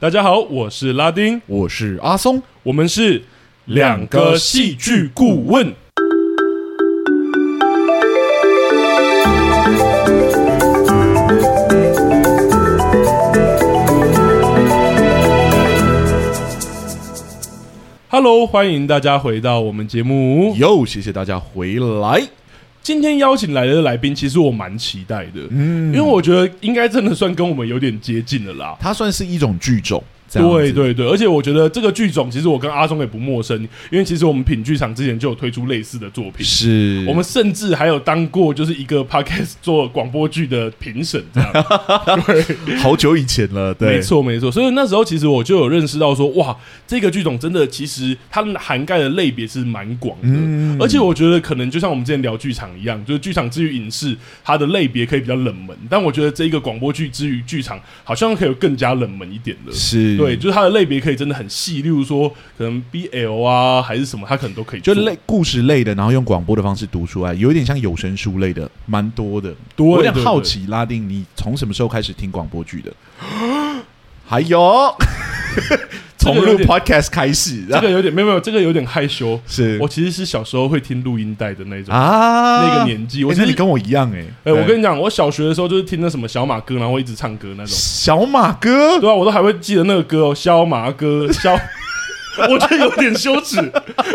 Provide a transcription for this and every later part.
大家好，我是拉丁，我是阿松，我们是两个戏剧顾问。Hello，欢迎大家回到我们节目。又，谢谢大家回来。今天邀请来的来宾，其实我蛮期待的，嗯，因为我觉得应该真的算跟我们有点接近了啦。它算是一种剧种。对对对，而且我觉得这个剧种其实我跟阿忠也不陌生，因为其实我们品剧场之前就有推出类似的作品，是。我们甚至还有当过就是一个 podcast 做广播剧的评审这样，对，好久以前了，对，没错没错，所以那时候其实我就有认识到说，哇，这个剧种真的其实它涵盖的类别是蛮广的，嗯，而且我觉得可能就像我们之前聊剧场一样，就是剧场之于影视，它的类别可以比较冷门，但我觉得这一个广播剧之于剧场，好像可以有更加冷门一点的，是。对，就是它的类别可以真的很细，例如说可能 BL 啊，还是什么，它可能都可以，就类故事类的，然后用广播的方式读出来，有一点像有声书类的，蛮多的。多我有点好奇，拉丁，你从什么时候开始听广播剧的？还有。从录 podcast 开始，这个有点没有没有，这个有点害羞。是我其实是小时候会听录音带的那种啊，那个年纪。我觉得你跟我一样哎，哎，我跟你讲，我小学的时候就是听那什么小马哥，然后一直唱歌那种。小马哥，对啊，我都还会记得那个歌哦，小马哥，小，我觉得有点羞耻，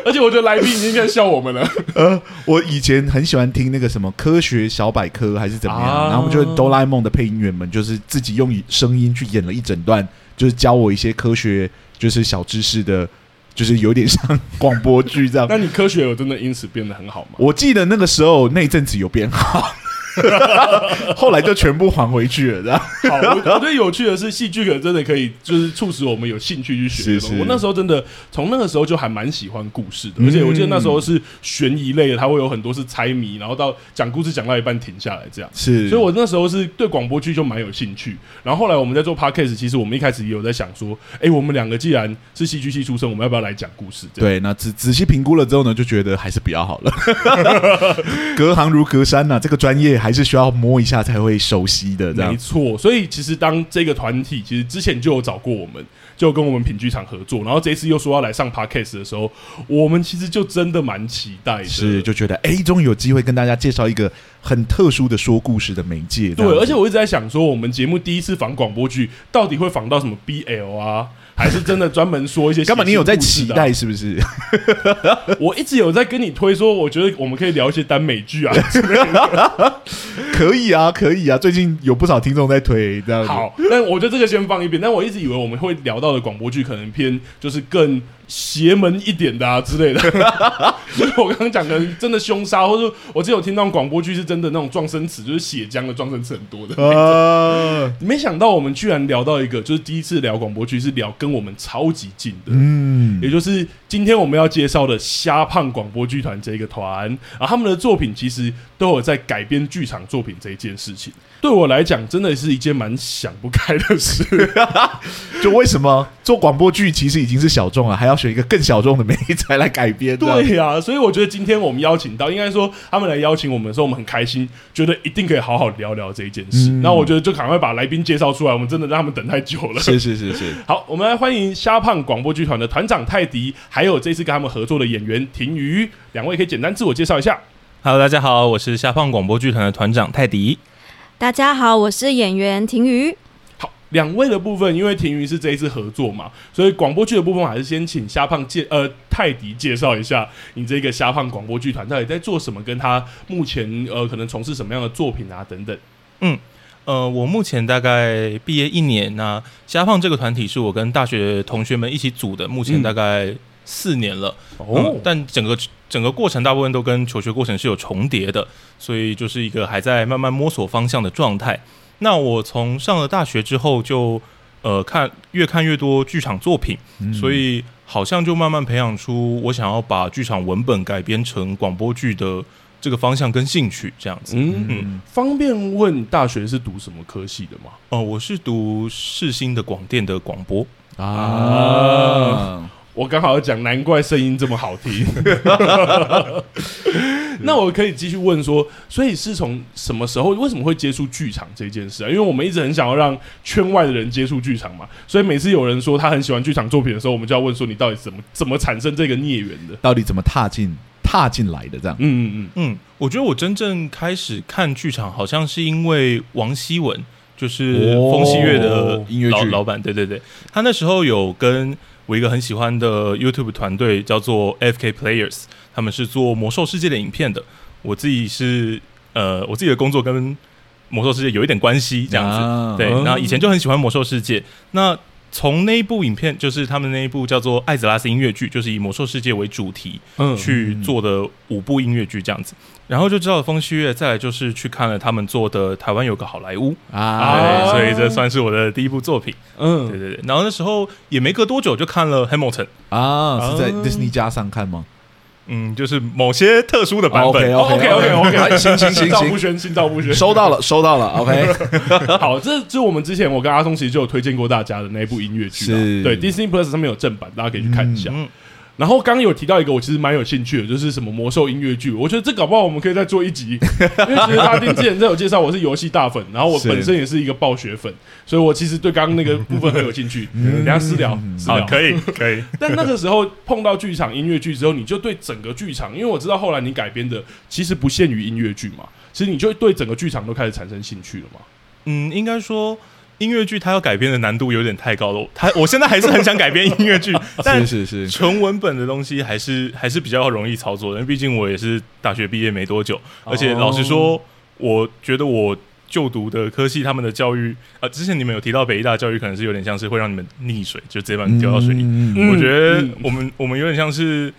而且我觉得来宾已经在笑我们了。呃，我以前很喜欢听那个什么科学小百科还是怎么样，然后我们就是哆啦 A 梦的配音员们，就是自己用声音去演了一整段，就是教我一些科学。就是小知识的，就是有点像 广播剧这样。那你科学有真的因此变得很好吗？我记得那个时候那阵子有变好。后来就全部还回去了，这样。好，我觉得有趣的是，戏剧可真的可以，就是促使我们有兴趣去学。是是。我那时候真的从那个时候就还蛮喜欢故事的，而且我记得那时候是悬疑类的，它会有很多是猜谜，然后到讲故事讲到一半停下来这样。是。所以我那时候是对广播剧就蛮有兴趣。然后后来我们在做 podcast，其实我们一开始也有在想说，哎，我们两个既然是戏剧系出身，我们要不要来讲故事？对。那仔仔细评估了之后呢，就觉得还是比较好了。隔行如隔山呐，这个专业。还是需要摸一下才会熟悉的，这样。没错。所以其实当这个团体其实之前就有找过我们，就跟我们品剧场合作，然后这一次又说要来上 Podcast 的时候，我们其实就真的蛮期待的，是就觉得哎，终于有机会跟大家介绍一个很特殊的说故事的媒介。对，而且我一直在想说，我们节目第一次访广播剧，到底会访到什么 BL 啊？还是真的专门说一些干嘛？你有在期待是不是？我一直有在跟你推说，我觉得我们可以聊一些耽美剧啊，可以啊，可以啊。最近有不少听众在推这样。好，但我觉得这个先放一边。但我一直以为我们会聊到的广播剧，可能偏就是更。邪门一点的啊之类的，所 以我刚刚讲的真的凶杀，或者我之前有听到广播剧是真的那种撞声词，就是血浆的撞声词很多的。呃，没想到我们居然聊到一个，就是第一次聊广播剧是聊跟我们超级近的，嗯，也就是今天我们要介绍的虾胖广播剧团这一个团，然后他们的作品其实都有在改编剧场作品这一件事情。对我来讲，真的是一件蛮想不开的事。就为什么做广播剧其实已经是小众了，还要选一个更小众的媒材来改编？对呀、啊，所以我觉得今天我们邀请到，应该说他们来邀请我们的时候，我们很开心，觉得一定可以好好聊聊这一件事。那、嗯、我觉得就赶快把来宾介绍出来，我们真的让他们等太久了。是是是是。好，我们来欢迎虾胖广播剧团的团长泰迪，还有这次跟他们合作的演员婷瑜，两位可以简单自我介绍一下。Hello，大家好，我是虾胖广播剧团的团长泰迪。大家好，我是演员婷瑜。好，两位的部分，因为婷瑜是这一次合作嘛，所以广播剧的部分还是先请虾胖介呃泰迪介绍一下你这个虾胖广播剧团到底在做什么，跟他目前呃可能从事什么样的作品啊等等。嗯，呃，我目前大概毕业一年那虾胖这个团体是我跟大学同学们一起组的，目前大概四年了。嗯、哦、嗯，但整个。整个过程大部分都跟求学过程是有重叠的，所以就是一个还在慢慢摸索方向的状态。那我从上了大学之后就，就呃看越看越多剧场作品，嗯，所以好像就慢慢培养出我想要把剧场文本改编成广播剧的这个方向跟兴趣这样子。嗯，嗯，方便问大学是读什么科系的吗？哦，呃，我是读世新的广电的广播啊。我刚好要讲，难怪声音这么好听。那我可以继续问说，所以是从什么时候，为什么会接触剧场这件事啊？因为我们一直很想要让圈外的人接触剧场嘛，所以每次有人说他很喜欢剧场作品的时候，我们就要问说，你到底怎么怎么产生这个孽缘的？到底怎么踏进踏进来的？这样？嗯嗯嗯嗯，我觉得我真正开始看剧场，好像是因为王希文，就是疯戏乐的音乐剧老板，对对对，他那时候有跟我一个很喜欢的 YouTube 团队叫做 FK Players。他们是做魔兽世界的影片的，我自己是呃，我自己的工作跟魔兽世界有一点关系，这样子。啊、对，那以前就很喜欢魔兽世界。那从那一部影片，就是他们那一部叫做《艾泽拉斯音乐剧》，就是以魔兽世界为主题去做的五部音乐剧这样子。然后就知道了疯戏乐，再来就是去看了他们做的《台湾有个好莱坞》啊，所以这算是我的第一部作品。嗯，对对对。然后那时候也没隔多久就看了《Hamilton》啊，是在迪士尼加上看吗？嗯，就是某些特殊的版本。OK OK OK OK，行行行，心照不宣，心照不宣，收到了，收到了。OK，好，这是我们之前我跟阿松其实就有推荐过大家的那一部音乐剧，是对 Disney Plus 上面有正版，大家可以去看一下。嗯然后刚刚有提到一个，我其实蛮有兴趣的，就是什么魔兽音乐剧。我觉得这搞不好我们可以再做一集，因为其实拉丁之前在有介绍，我是游戏大粉，然后我本身也是一个暴雪粉，所以我其实对刚刚那个部分很有兴趣。等下私聊，私聊可以可以。但那个时候碰到剧场音乐剧之后，你就对整个剧场，因为我知道后来你改编的其实不限于音乐剧嘛，其实你就会对整个剧场都开始产生兴趣了嘛。嗯，应该说。音乐剧它要改编的难度有点太高了，它我现在还是很想改编音乐剧，但是是。纯文本的东西还是还是比较容易操作的，因为毕竟我也是大学毕业没多久，而且老实说，我觉得我就读的科系他们的教育，呃，之前你们有提到北艺大教育可能是有点像是会让你们溺水，就直接把你丢到水里，嗯、我觉得我们我们有点像是。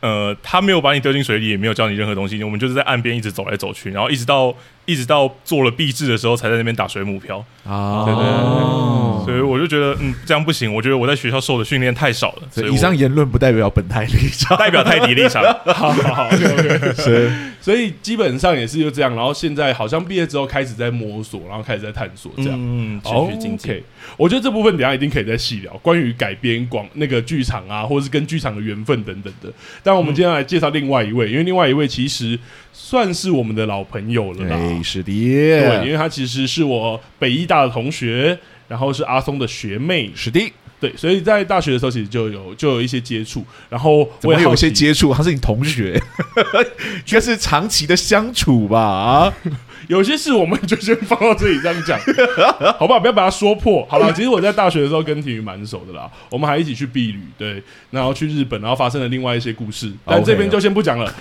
呃，他没有把你丢进水里，也没有教你任何东西，我们就是在岸边一直走来走去，然后一直到一直到做了避制的时候，才在那边打水母漂啊。对对对，所以我就觉得，嗯，这样不行。我觉得我在学校受的训练太少了。所以以上言论不代表本台立场，代表泰迪立场。好好好，OK OK。是，所以基本上也是就这样。然后现在好像毕业之后开始在摸索，然后开始在探索这样。嗯，持续精进。OK，我觉得这部分等下一定可以再细聊，关于改编广那个剧场啊，或者是跟剧场的缘分等等的。但我们今天来介绍另外一位，因为另外一位其实算是我们的老朋友了啦。哎，是的，对，因为他其实是我北医大的同学，然后是阿松的学妹，是的，对，所以在大学的时候其实就有就有一些接触，然后我也有一些接触，他是你同学，应该是长期的相处吧？啊。有些事我们就先放到这里这样讲，好不好？不要把它说破，好吧？其实我在大学的时候跟体育蛮熟的啦，我们还一起去避旅，对，然后去日本，然后发生了另外一些故事，但这边就先不讲了。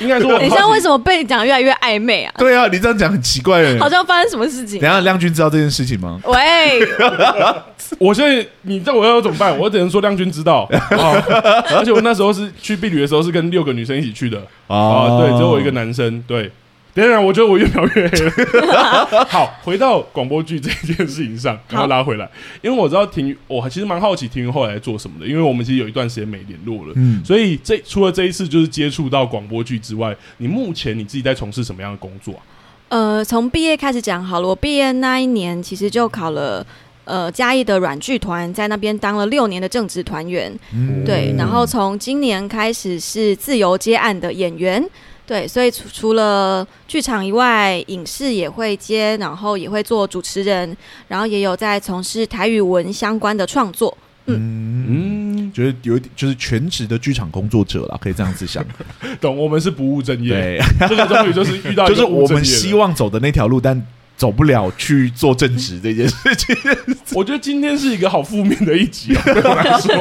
应该说，等一下为什么被你讲越来越暧昧啊？对啊，你这样讲很奇怪哎，好像发生什么事情？等下亮君知道这件事情吗？喂，我现在你知道我要怎么办？我只能说亮君知道，而且我那时候是去避旅的时候是跟六个女生一起去的啊，对，只有我一个男生，对。当然，我觉得我越描越黑了。好，回到广播剧这件事情上，赶快拉回来，因为我知道庭瑜，我其实蛮好奇庭瑜后来做什么的，因为我们其实有一段时间没联络了。嗯，所以这除了这一次就是接触到广播剧之外，你目前你自己在从事什么样的工作啊？呃，从毕业开始讲好了，我毕业那一年其实就考了呃嘉义的软剧团，在那边当了六年的正职团员。嗯，对，然后从今年开始是自由接案的演员。对，所以除除了剧场以外，影视也会接，然后也会做主持人，然后也有在从事台语文相关的创作。嗯嗯，觉得有点就是全职的剧场工作者了，可以这样子想。懂，我们是不务正业。对，这个终于就是遇到，就是我们希望走的那条路，但。走不了去做正职这件事情，我觉得今天是一个好负面的一集啊，对我来说。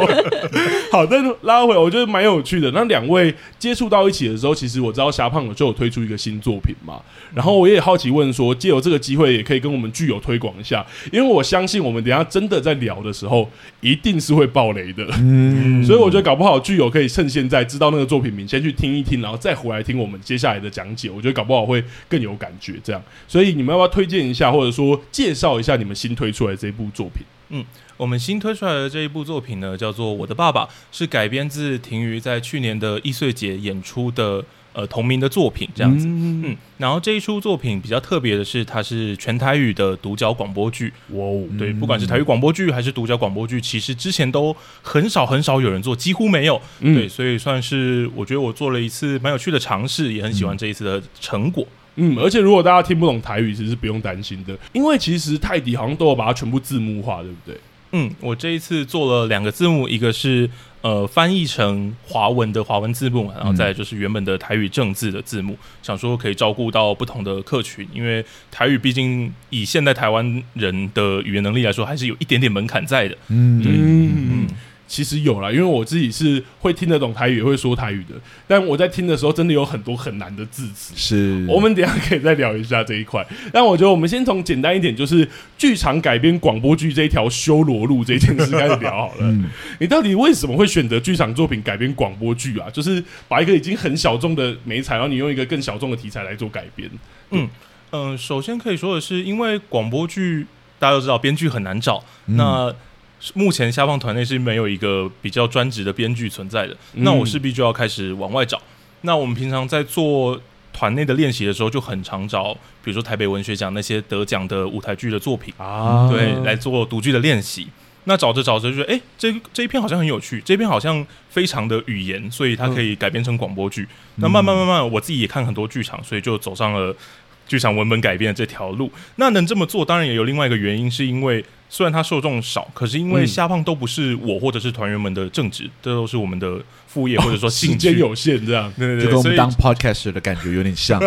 好，但是拉回来，我觉得蛮有趣的。那两位接触到一起的时候，其实我知道霞胖就有推出一个新作品嘛。然后我也好奇问说，借由这个机会，也可以跟我们剧友推广一下，因为我相信我们等一下真的在聊的时候，一定是会爆雷的。嗯，所以我觉得搞不好剧友可以趁现在知道那个作品名，先去听一听，然后再回来听我们接下来的讲解。我觉得搞不好会更有感觉。这样，所以你们要不要推？推荐一下，或者说介绍一下你们新推出来的这一部作品。嗯，我们新推出来的这一部作品呢，叫做《我的爸爸》，是改编自庭瑜在去年的易碎节演出的呃同名的作品这样子。嗯，嗯，然后这一出作品比较特别的是，它是全台语的独角广播剧。哇哦，对，不管是台语广播剧还是独角广播剧，其实之前都很少很少有人做，几乎没有。嗯对，所以算是我觉得我做了一次蛮有趣的尝试，也很喜欢这一次的成果。嗯，而且如果大家听不懂台语，其实是不用担心的，因为其实泰迪好像都有把它全部字幕化，对不对？嗯，我这一次做了两个字幕，一个是呃翻译成华文的华文字幕，然后再就是原本的台语正字的字幕，嗯、想说可以照顾到不同的客群，因为台语毕竟以现代台湾人的语言能力来说，还是有一点点门槛在的。嗯，对，嗯。嗯其实有啦，因为我自己是会听得懂台语，也会说台语的。但我在听的时候，真的有很多很难的字词。是，我们等一下可以再聊一下这一块。但我觉得我们先从简单一点，就是剧场改编广播剧这一条修罗路这件事开始聊好了。嗯，你到底为什么会选择剧场作品改编广播剧啊？就是把一个已经很小众的媒材，然后你用一个更小众的题材来做改编。嗯嗯、呃，首先可以说的是，因为广播剧大家都知道编剧很难找，嗯、那。目前虾胖团内是没有一个比较专职的编剧存在的，嗯、那我势必就要开始往外找。那我们平常在做团内的练习的时候，就很常找，比如说台北文学奖那些得奖的舞台剧的作品啊，对，来做独剧的练习。那找着找着就觉得，哎、欸，这这一篇好像很有趣，这一篇好像非常的语言，所以它可以改编成广播剧。嗯、那慢慢慢慢，我自己也看很多剧场，所以就走上了剧场文本改编的这条路。那能这么做，当然也有另外一个原因，是因为。虽然它受众少，可是因为虾胖都不是我或者是团员们的正职，这都是我们的副业 或者说兴趣，时间有限，这样对对对，就跟我们当 podcaster 的感觉有点像。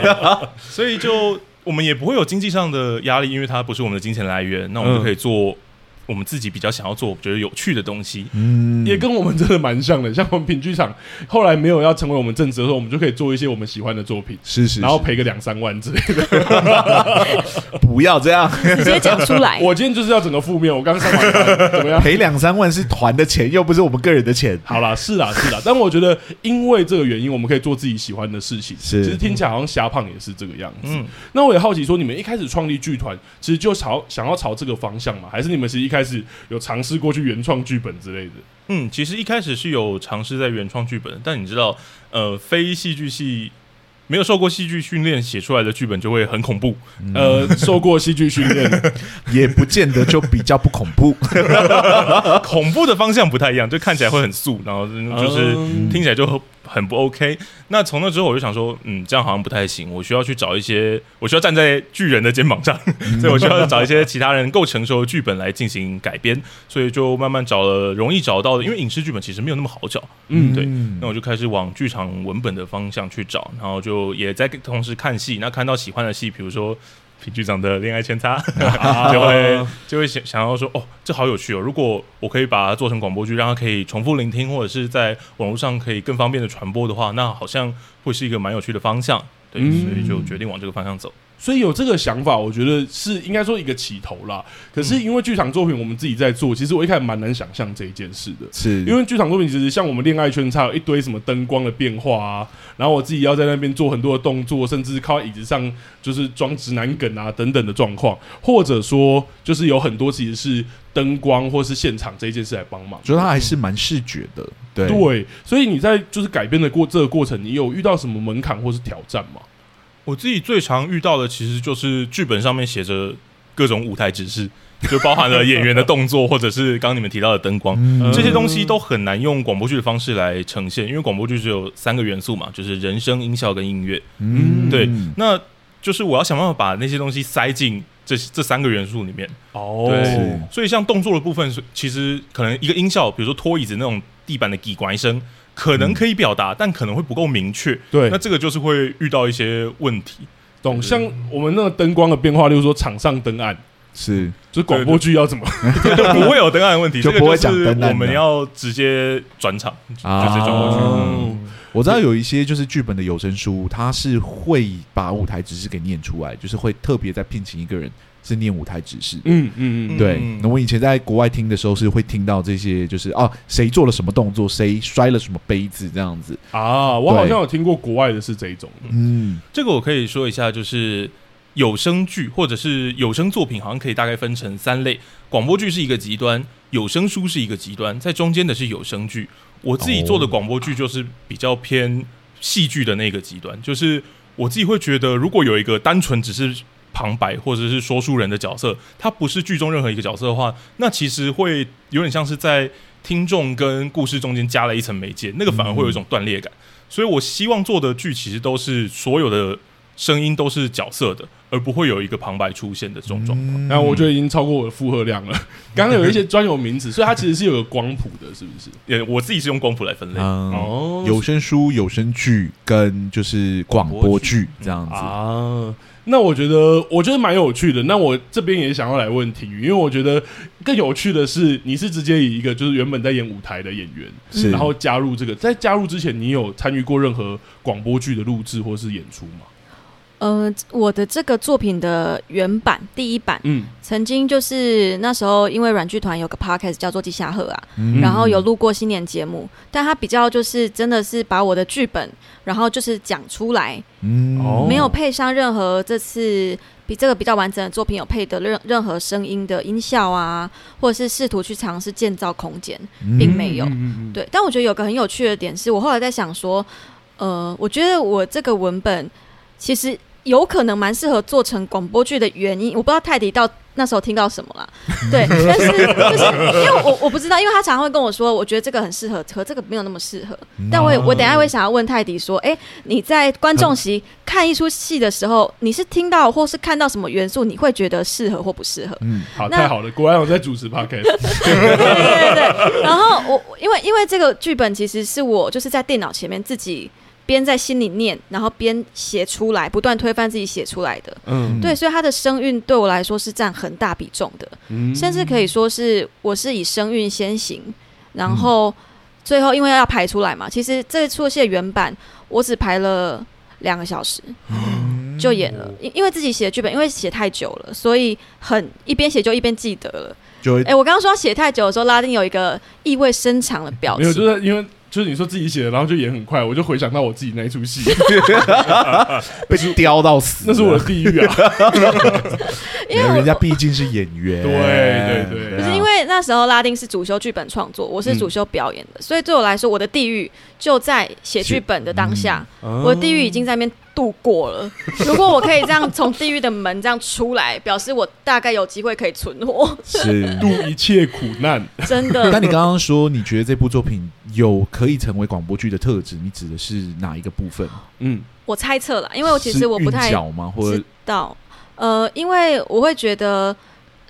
所以就我们也不会有经济上的压力，因为它不是我们的金钱来源，那我们就可以做。我们自己比较想要做觉得有趣的东西，嗯，也跟我们真的蛮像的。像我们品剧场后来没有要成为我们正职的时候，我们就可以做一些我们喜欢的作品，是是，是，然后赔个两三万之类的。不要这样，直接讲出来。我今天就是要整个负面。我刚上完班怎么样？赔两三万是团的钱，又不是我们个人的钱。好啦，是啦，是啦。但我觉得因为这个原因，我们可以做自己喜欢的事情。是，其实听起来好像瞎胖也是这个样子。嗯，那我也好奇说，你们一开始创立剧团，其实就朝想要朝这个方向嘛？还是你们其实一开始有尝试过去原创剧本之类的。嗯，其实一开始是有尝试在原创剧本，但你知道，呃，非戏剧系没有受过戏剧训练写出来的剧本就会很恐怖。嗯、呃，受过戏剧训练也不见得就比较不恐怖，恐怖的方向不太一样，就看起来会很素，然后就是听起来就很不 OK。那从那之后我就想说，嗯，这样好像不太行，我需要去找一些，我需要站在巨人的肩膀上，所以我需要找一些其他人够成熟的剧本来进行改编，所以就慢慢找了容易找到的，因为影视剧本其实没有那么好找，嗯，对，那我就开始往剧场文本的方向去找，然后就也在同时看戏，那看到喜欢的戏，比如说。品局长的恋爱偏差，就会就会想想要说，哦，这好有趣哦！如果我可以把它做成广播剧，让它可以重复聆听，或者是在网络上可以更方便的传播的话，那好像会是一个蛮有趣的方向。对，所以就决定往这个方向走。所以有这个想法，我觉得是应该说一个起头啦。可是因为剧场作品我们自己在做，其实我一开始蛮难想象这一件事的。是因为剧场作品其实像我们恋爱圈叉有一堆什么灯光的变化啊，然后我自己要在那边做很多的动作，甚至靠椅子上就是装直男梗啊等等的状况，或者说就是有很多其实是灯光或是现场这一件事来帮忙。觉得它还是蛮视觉的，对对。所以你在就是改编的过这个过程，你有遇到什么门槛或是挑战吗？我自己最常遇到的其实就是剧本上面写着各种舞台指示，就包含了演员的动作，或者是刚刚你们提到的灯光，嗯、这些东西都很难用广播剧的方式来呈现，因为广播剧只有三个元素嘛，就是人声、音效跟音乐。嗯，对，那就是我要想办法把那些东西塞进这这三个元素里面。哦，对，所以像动作的部分，其实可能一个音效，比如说拖椅子那种地板的滴管声。可能可以表达，嗯、但可能会不够明确。对，那这个就是会遇到一些问题。懂？像我们那个灯光的变化，例如说场上灯暗，是，就是广播剧要怎么，不会有灯暗的问题，就不会讲灯暗。我们要直接转场，就、直接转过去。嗯、我知道有一些就是剧本的有声书，它是会把舞台指示给念出来，就是会特别再聘请一个人。是念舞台指示，嗯嗯嗯，对。那我以前在国外听的时候，是会听到这些，就是啊，谁做了什么动作，谁摔了什么杯子这样子啊。我好像有听过国外的是这一种，嗯，这个我可以说一下，就是有声剧或者是有声作品，好像可以大概分成三类。广播剧是一个极端，有声书是一个极端，在中间的是有声剧。我自己做的广播剧就是比较偏。戏剧的那个极端，就是我自己会觉得，如果有一个单纯只是旁白或者是说书人的角色，他不是剧中任何一个角色的话，那其实会有点像是在听众跟故事中间加了一层媒介，那个反而会有一种断裂感。嗯、所以我希望做的剧其实都是所有的。声音都是角色的，而不会有一个旁白出现的这种状况。那、嗯、我觉得已经超过我的负荷量了。刚刚有一些专有名词，所以它其实是有个光谱的，是不是？也我自己是用光谱来分类。嗯、哦，有声书、有声剧跟就是广播剧这样子啊。那我觉得，我觉得蛮有趣的。那我这边也想要来问婷宇，因为我觉得更有趣的是，你是直接以一个就是原本在演舞台的演员，是然后加入这个。在加入之前，你有参与过任何广播剧的录制或是演出吗？呃，我的这个作品的原版第一版，嗯，曾经就是那时候因为软剧团有个 podcast 叫做《地下河》啊，嗯、然后有录过新年节目，但他比较就是真的是把我的剧本，然后就是讲出来，嗯，没有配上任何这次比这个比较完整的作品有配的任任何声音的音效啊，或者是试图去尝试建造空间，并没有，嗯、对。但我觉得有个很有趣的点是，我后来在想说，呃，我觉得我这个文本其实。有可能蛮适合做成广播剧的原因，我不知道泰迪到那时候听到什么了，对，但是就是因为我我不知道，因为他常常会跟我说，我觉得这个很适合，和这个没有那么适合。但我我等下会想要问泰迪说，哎、欸，你在观众席看一出戏的时候，你是听到或是看到什么元素，你会觉得适合或不适合？嗯，好，那太好了，果然我在主持 podcast。对对对对，然后我因为因为这个剧本其实是我就是在电脑前面自己。边在心里念，然后边写出来，不断推翻自己写出来的。嗯，对，所以他的声韵对我来说是占很大比重的，嗯、甚至可以说是我是以声韵先行，然后最后因为要排出来嘛，其实这出戏的原版我只排了两个小时、嗯、就演了，因因为自己写剧本，因为写太久了，所以很一边写就一边记得了。就哎，我刚刚说写太久的时候，拉丁有一个意味深长的表情，没有，就是因为。就是你说自己写的，然后就演很快，我就回想到我自己那一出戏，被雕到死，那是我的地狱啊！因为人家毕竟是演员，对对对，可是因为那时候拉丁是主修剧本创作，我是主修表演的，所以对我来说，我的地狱就在写剧本的当下，我的地狱已经在那边度过了。如果我可以这样从地狱的门这样出来，表示我大概有机会可以存活，是。度一切苦难，真的。但你刚刚说你觉得这部作品有可以成为广播剧的特质，你指的是哪一个部分？嗯，我猜测了，因为我其实我不太知道。呃，因为我会觉得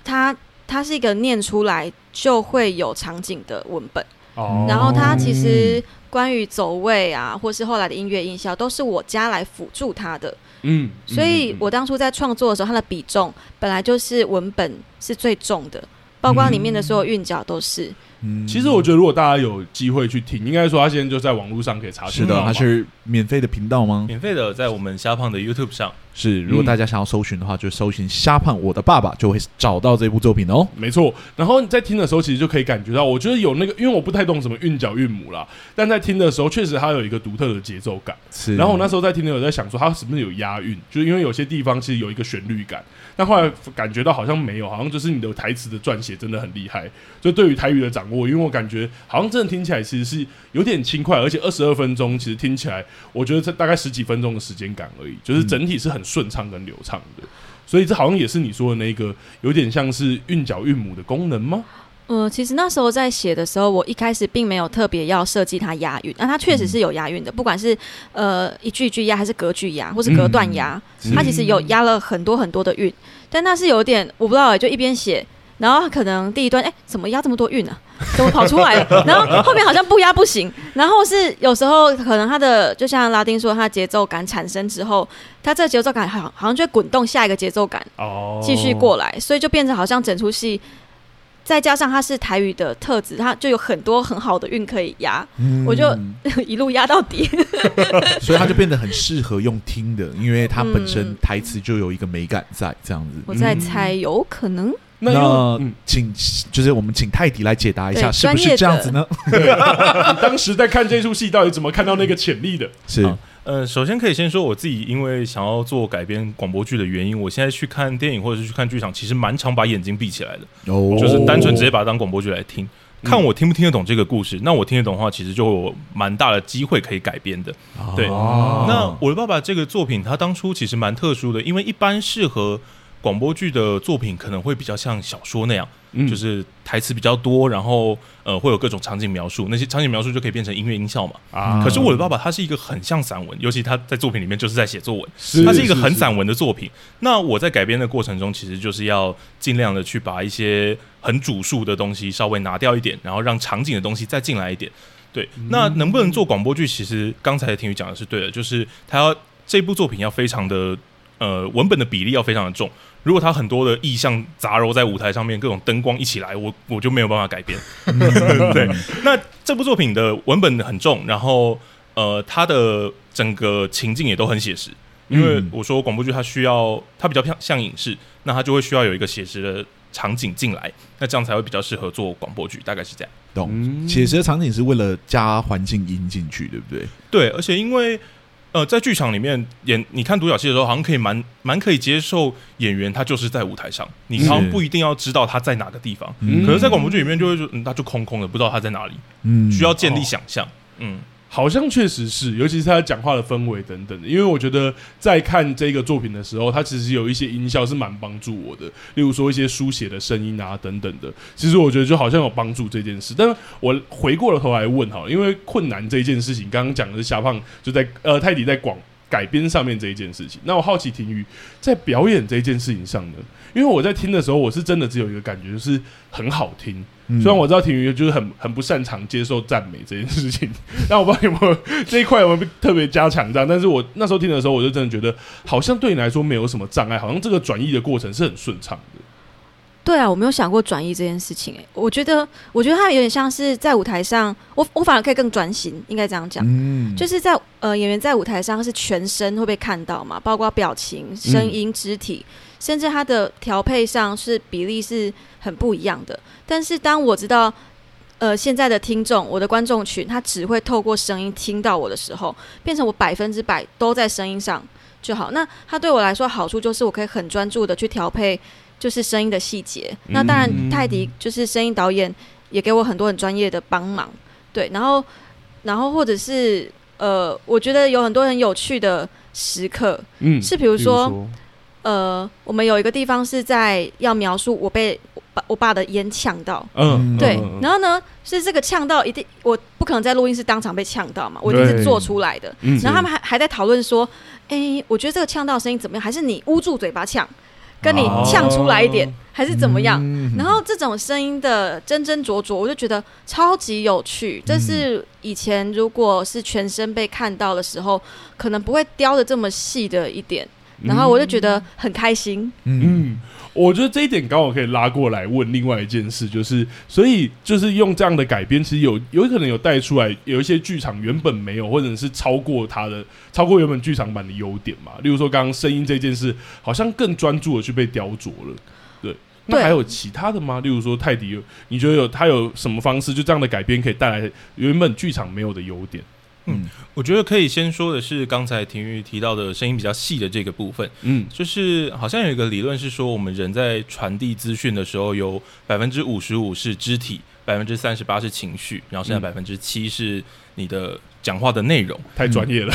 它它是一个念出来就会有场景的文本，哦，然后它其实关于走位啊，或是后来的音乐音效，都是我加来辅助它的，嗯，所以我当初在创作的时候，它的比重本来就是文本是最重的，包括里面的所有韵脚都是。嗯，其实我觉得如果大家有机会去听，应该说他现在就在网络上可以查询到，是的，它是免费的频道吗？免费的，在我们虾胖的 YouTube 上。是，如果大家想要搜寻的话，就搜寻“虾胖我的爸爸”，就会找到这部作品哦。没错，然后你在听的时候，其实就可以感觉到，我觉得有那个，因为我不太懂什么韵脚韵母啦，但在听的时候，确实它有一个独特的节奏感。是，然后我那时候在听的时候，在想说，它是不是有押韵？就是因为有些地方其实有一个旋律感，但后来感觉到好像没有，好像就是你的台词的撰写真的很厉害。就对于台语的掌握，因为我感觉好像真的听起来其实是有点轻快，而且二十二分钟其实听起来，我觉得这大概十几分钟的时间感而已，就是整体是很顺畅跟流畅。的，所以这好像也是你说的那个有点像是韵脚韵母的功能吗？呃，其实那时候在写的时候，我一开始并没有特别要设计它押韵，那它确实是有押韵的，不管是呃一句一句押，还是隔句押，或是隔段押，嗯、它其实有押了很多很多的韵，但那是有点我不知道哎，就一边写。然后可能第一段，哎，怎么押这么多韵呢？怎么跑出来了？然后后面好像不押不行。然后是有时候可能他的，就像拉丁说，他节奏感产生之后，他这个节奏感好像好像就会滚动下一个节奏感，哦，继续过来，所以就变成好像整出戏，再加上它是台语的特质，它就有很多很好的韵可以押，嗯、我就 一路押到底。所以它就变得很适合用听的，因为它本身台词就有一个美感在这样子。我在猜，有可能。那，嗯，请就是我们请泰迪来解答一下，是不是这样子呢？你 当时在看这出戏，到底怎么看到那个潜力的？是，呃，首先可以先说我自己，因为想要做改编广播剧的原因，我现在去看电影或者是去看剧场，其实蛮常把眼睛闭起来的，哦，就是单纯直接把它当广播剧来听。看我听不听得懂这个故事。那我听得懂的话，其实就有蛮大的机会可以改编的。对，那我的爸爸这个作品，他当初其实蛮特殊的，因为一般适合。广播剧的作品可能会比较像小说那样，嗯、就是台词比较多，然后呃会有各种场景描述，那些场景描述就可以变成音乐音效嘛。啊！可是我的爸爸他是一个很像散文，尤其他在作品里面就是在写作文，他是一个很散文的作品。那我在改编的过程中，其实就是要尽量的去把一些很主述的东西稍微拿掉一点，然后让场景的东西再进来一点。对，嗯、那能不能做广播剧？其实刚才听雨讲的是对的，就是他要这部作品要非常的呃文本的比例要非常的重。如果它很多的意象杂糅在舞台上面，各种灯光一起来，我我就没有办法改变。对，那这部作品的文本很重，然后呃，它的整个情境也都很写实。因为我说广播剧它需要它比较像像影视，那它就会需要有一个写实的场景进来，那这样才会比较适合做广播剧，大概是这样。懂，写实的场景是为了加环境音进去，对不对？对，而且因为。呃，在剧场里面演，你看独角戏的时候，好像可以蛮蛮可以接受演员他就是在舞台上，你好像不一定要知道他在哪个地方。可是，在广播剧里面就会说，嗯，他就空空的，不知道他在哪里，嗯，需要建立想象，嗯。好像确实是，尤其是他讲话的氛围等等的。因为我觉得在看这个作品的时候，他其实有一些音效是蛮帮助我的，例如说一些书写的声音啊等等的。其实我觉得就好像有帮助这件事。但是我回过了头来问哈，因为困难这件事情，刚刚讲的是虾胖就在呃泰迪在广改编上面这一件事情。那我好奇廷宇在表演这件事情上呢？因为我在听的时候，我是真的只有一个感觉，就是很好听。虽然我知道廷宇就是很很不擅长接受赞美这件事情，但我不知道有没有 这一块有没有特别加强这样。但是我那时候听的时候，我就真的觉得好像对你来说没有什么障碍，好像这个转移的过程是很顺畅的。对啊，我没有想过转移这件事情诶、欸，我觉得我觉得他有点像是在舞台上，我我反而可以更专心，应该这样讲，嗯，就是在呃演员在舞台上是全身会被看到嘛，包括表情、声音、肢体。嗯甚至它的调配上是比例是很不一样的，但是当我知道，呃，现在的听众，我的观众群，他只会透过声音听到我的时候，变成我百分之百都在声音上就好。那它对我来说好处就是我可以很专注的去调配，就是声音的细节。那当然，泰迪就是声音导演也给我很多很专业的帮忙，对。然后，然后或者是呃，我觉得有很多很有趣的时刻，嗯，是比如说。呃，我们有一个地方是在要描述我被我爸我爸的烟呛到，嗯，对，然后呢是这个呛到一定我不可能在录音室当场被呛到嘛，我一定是做出来的。然后他们还还在讨论说，哎，我觉得这个呛到声音怎么样？还是你捂住嘴巴呛，跟你呛出来一点，还是怎么样？然后这种声音的斟斟酌酌，我就觉得超级有趣。这是以前如果是全身被看到的时候，可能不会雕的这么细的一点。然后我就觉得很开心。嗯，嗯，我觉得这一点刚好可以拉过来问另外一件事，就是所以就是用这样的改编，其实有有可能有带出来有一些剧场原本没有，或者是超过它的超过原本剧场版的优点嘛。例如说，刚刚声音这件事，好像更专注的去被雕琢了。对，那还有其他的吗？例如说，泰迪，你觉得有他有什么方式，就这样的改编可以带来原本剧场没有的优点？嗯，我觉得可以先说的是刚才廷玉提到的声音比较细的这个部分。嗯，就是好像有一个理论是说，我们人在传递资讯的时候，有百分之五十五是肢体，百分之三十八是情绪，然后剩下百分之七是你的讲话的内容。太专业了，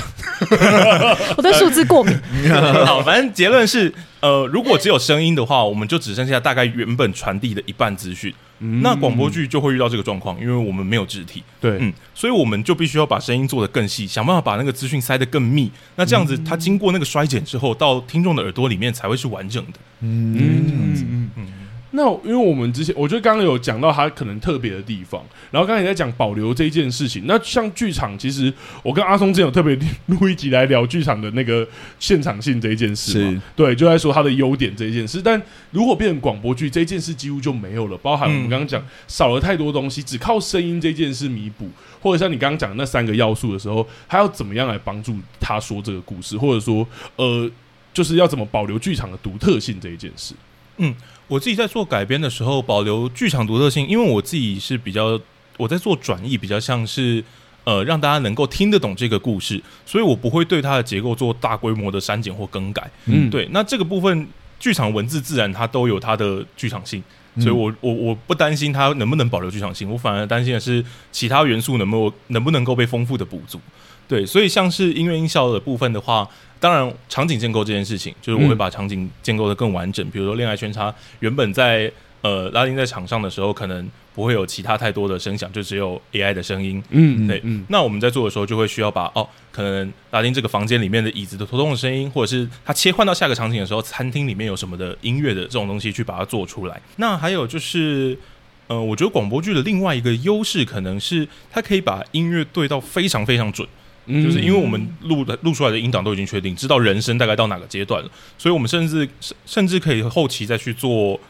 我对数字过敏。好，反正结论是，呃，如果只有声音的话，我们就只剩下大概原本传递的一半资讯。嗯、那广播剧就会遇到这个状况，因为我们没有肢体，对，嗯，所以我们就必须要把声音做得更细，想办法把那个资讯塞得更密。那这样子，它经过那个衰减之后，到听众的耳朵里面才会是完整的。嗯，这样子，嗯嗯。那因为我们之前，我觉得刚刚有讲到它可能特别的地方，然后刚才也在讲保留这一件事情。那像剧场，其实我跟阿松之前有特别录一集来聊剧场的那个现场性这一件事嘛，对，就在说它的优点这一件事。但如果变成广播剧，这件事几乎就没有了，包含我们刚刚讲少了太多东西，只靠声音这件事弥补，或者像你刚刚讲的那三个要素的时候，他要怎么样来帮助他说这个故事，或者说呃，就是要怎么保留剧场的独特性这一件事？嗯。我自己在做改编的时候，保留剧场独特性，因为我自己是比较我在做转译，比较像是呃让大家能够听得懂这个故事，所以我不会对它的结构做大规模的删减或更改。嗯，对。那这个部分剧场文字自然它都有它的剧场性，所以我我我不担心它能不能保留剧场性，我反而担心的是其他元素能不能能不能够被丰富的补足。对，所以像是音乐音效的部分的话，当然场景建构这件事情，就是我会把场景建构的更完整。比如说恋爱圈叉原本在呃拉丁在场上的时候，可能不会有其他太多的声响，就只有 AI 的声音。嗯，对。嗯，那我们在做的时候，就会需要把哦，可能拉丁这个房间里面的椅子的拖动的声音，或者是它切换到下个场景的时候，餐厅里面有什么的音乐的这种东西，去把它做出来。那还有就是，呃，我觉得广播剧的另外一个优势，可能是它可以把音乐对到非常非常准。就是因为我们录的录出来的音档都已经确定，知道人声大概到哪个阶段了，所以我们甚至甚至可以后期再去做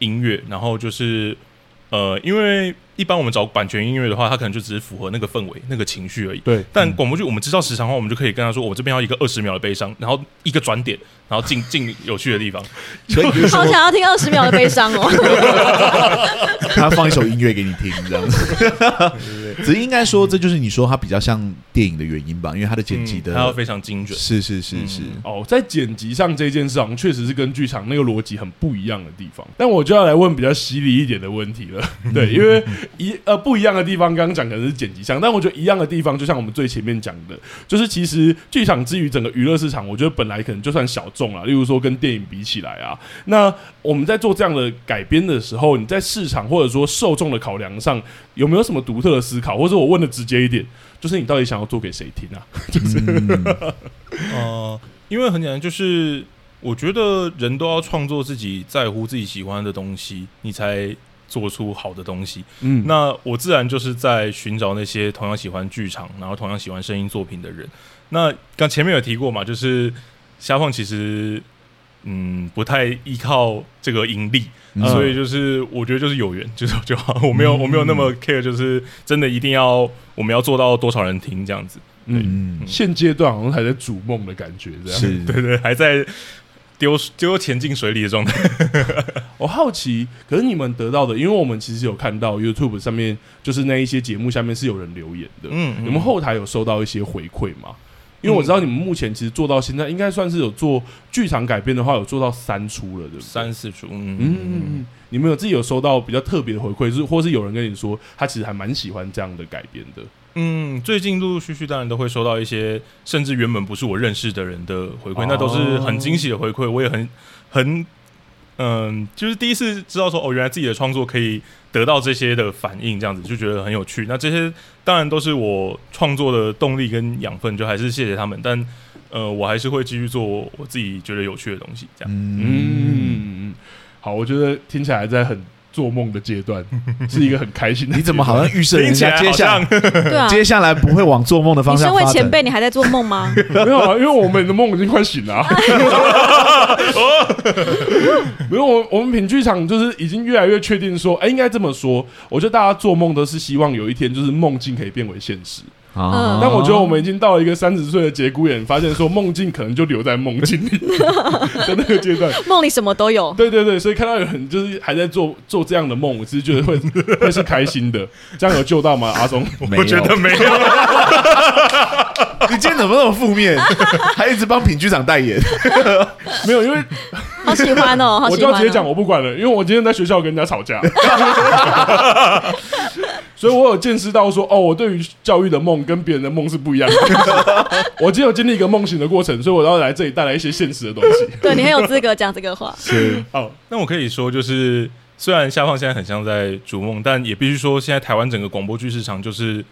音乐，然后就是呃，因为。一般我们找版权音乐的话，它可能就只是符合那个氛围、那个情绪而已。对。但广播剧，我们知道时长的话，我们就可以跟他说：“我这边要一个二十秒的悲伤，然后一个转点，然后进进有趣的地方。”所以好想要听二十秒的悲伤哦。他放一首音乐给你听，这样子。只是应该说，这就是你说它比较像电影的原因吧？因为它的剪辑的，它要非常精准。是是是是。哦，在剪辑上这件事，上确实是跟剧场那个逻辑很不一样的地方。但我就要来问比较犀利一点的问题了。对，因为一呃不一样。的地方，刚刚讲可能是剪辑上，但我觉得一样的地方，就像我们最前面讲的，就是其实剧场之于整个娱乐市场，我觉得本来可能就算小众啊。例如说跟电影比起来啊，那我们在做这样的改编的时候，你在市场或者说受众的考量上，有没有什么独特的思考？或者我问的直接一点，就是你到底想要做给谁听啊？就是，呃，因为很简单，就是我觉得人都要创作自己在乎、自己喜欢的东西，你才。做出好的东西，嗯，那我自然就是在寻找那些同样喜欢剧场，然后同样喜欢声音作品的人。那刚前面有提过嘛，就是虾放其实嗯不太依靠这个盈利，嗯，所以就是我觉得就是有缘 就是就好，我没有我没有那么 care，就是真的一定要我们要做到多少人听这样子。嗯，现阶段好像还在逐梦的感觉，这样。是，对对，还在。丢丢钱进水里的状态，我好奇，可是你们得到的，因为我们其实有看到 YouTube 上面，就是那一些节目下面是有人留言的，嗯，你们后台有收到一些回馈吗？因为我知道你们目前其实做到现在，应该算是有做剧场改编的话，有做到三出了，对不对？三四出，嗯嗯嗯，你们有自己有收到比较特别的回馈，是或是有人跟你说，他其实还蛮喜欢这样的改编的。嗯，最近陆陆续续当然都会收到一些，甚至原本不是我认识的人的回馈，哦、那都是很惊喜的回馈。我也很很嗯，就是第一次知道说哦，原来自己的创作可以得到这些的反应，这样子就觉得很有趣。那这些当然都是我创作的动力跟养分，就还是谢谢他们。但呃，我还是会继续做我自己觉得有趣的东西，这样。嗯，好，我觉得听起来在很。做梦的阶段 是一个很开心的。你怎么好像预设人家接下来对啊，接下来不会往做梦的方向？你身为前辈，你还在做梦吗？没有啊，因为我们的梦已经快醒了、啊。没有，我我们品剧场就是已经越来越确定说，哎、欸，应该这么说。我觉得大家做梦都是希望有一天，就是梦境可以变为现实。嗯，但我觉得我们已经到了一个三十岁的节骨眼，发现说梦境可能就留在梦境里 的那个阶段。梦里什么都有。对对对，所以看到有人就是还在做做这样的梦，我其实觉得会 会是开心的。这样有救到吗？阿松，我觉得没有。你今天怎么那么负面？还一直帮品剧场代言？没有，因为好喜欢哦，好喜欢哦。我就要直接讲，我不管了，因为我今天在学校跟人家吵架。所以我有见识到说，哦，我对于教育的梦跟别人的梦是不一样的。我今天有经历一个梦醒的过程，所以我要来这里带来一些现实的东西。对，你很有资格讲这个话。是，哦，那我可以说，就是虽然下放现在很像在逐梦，但也必须说，现在台湾整个广播剧市场就是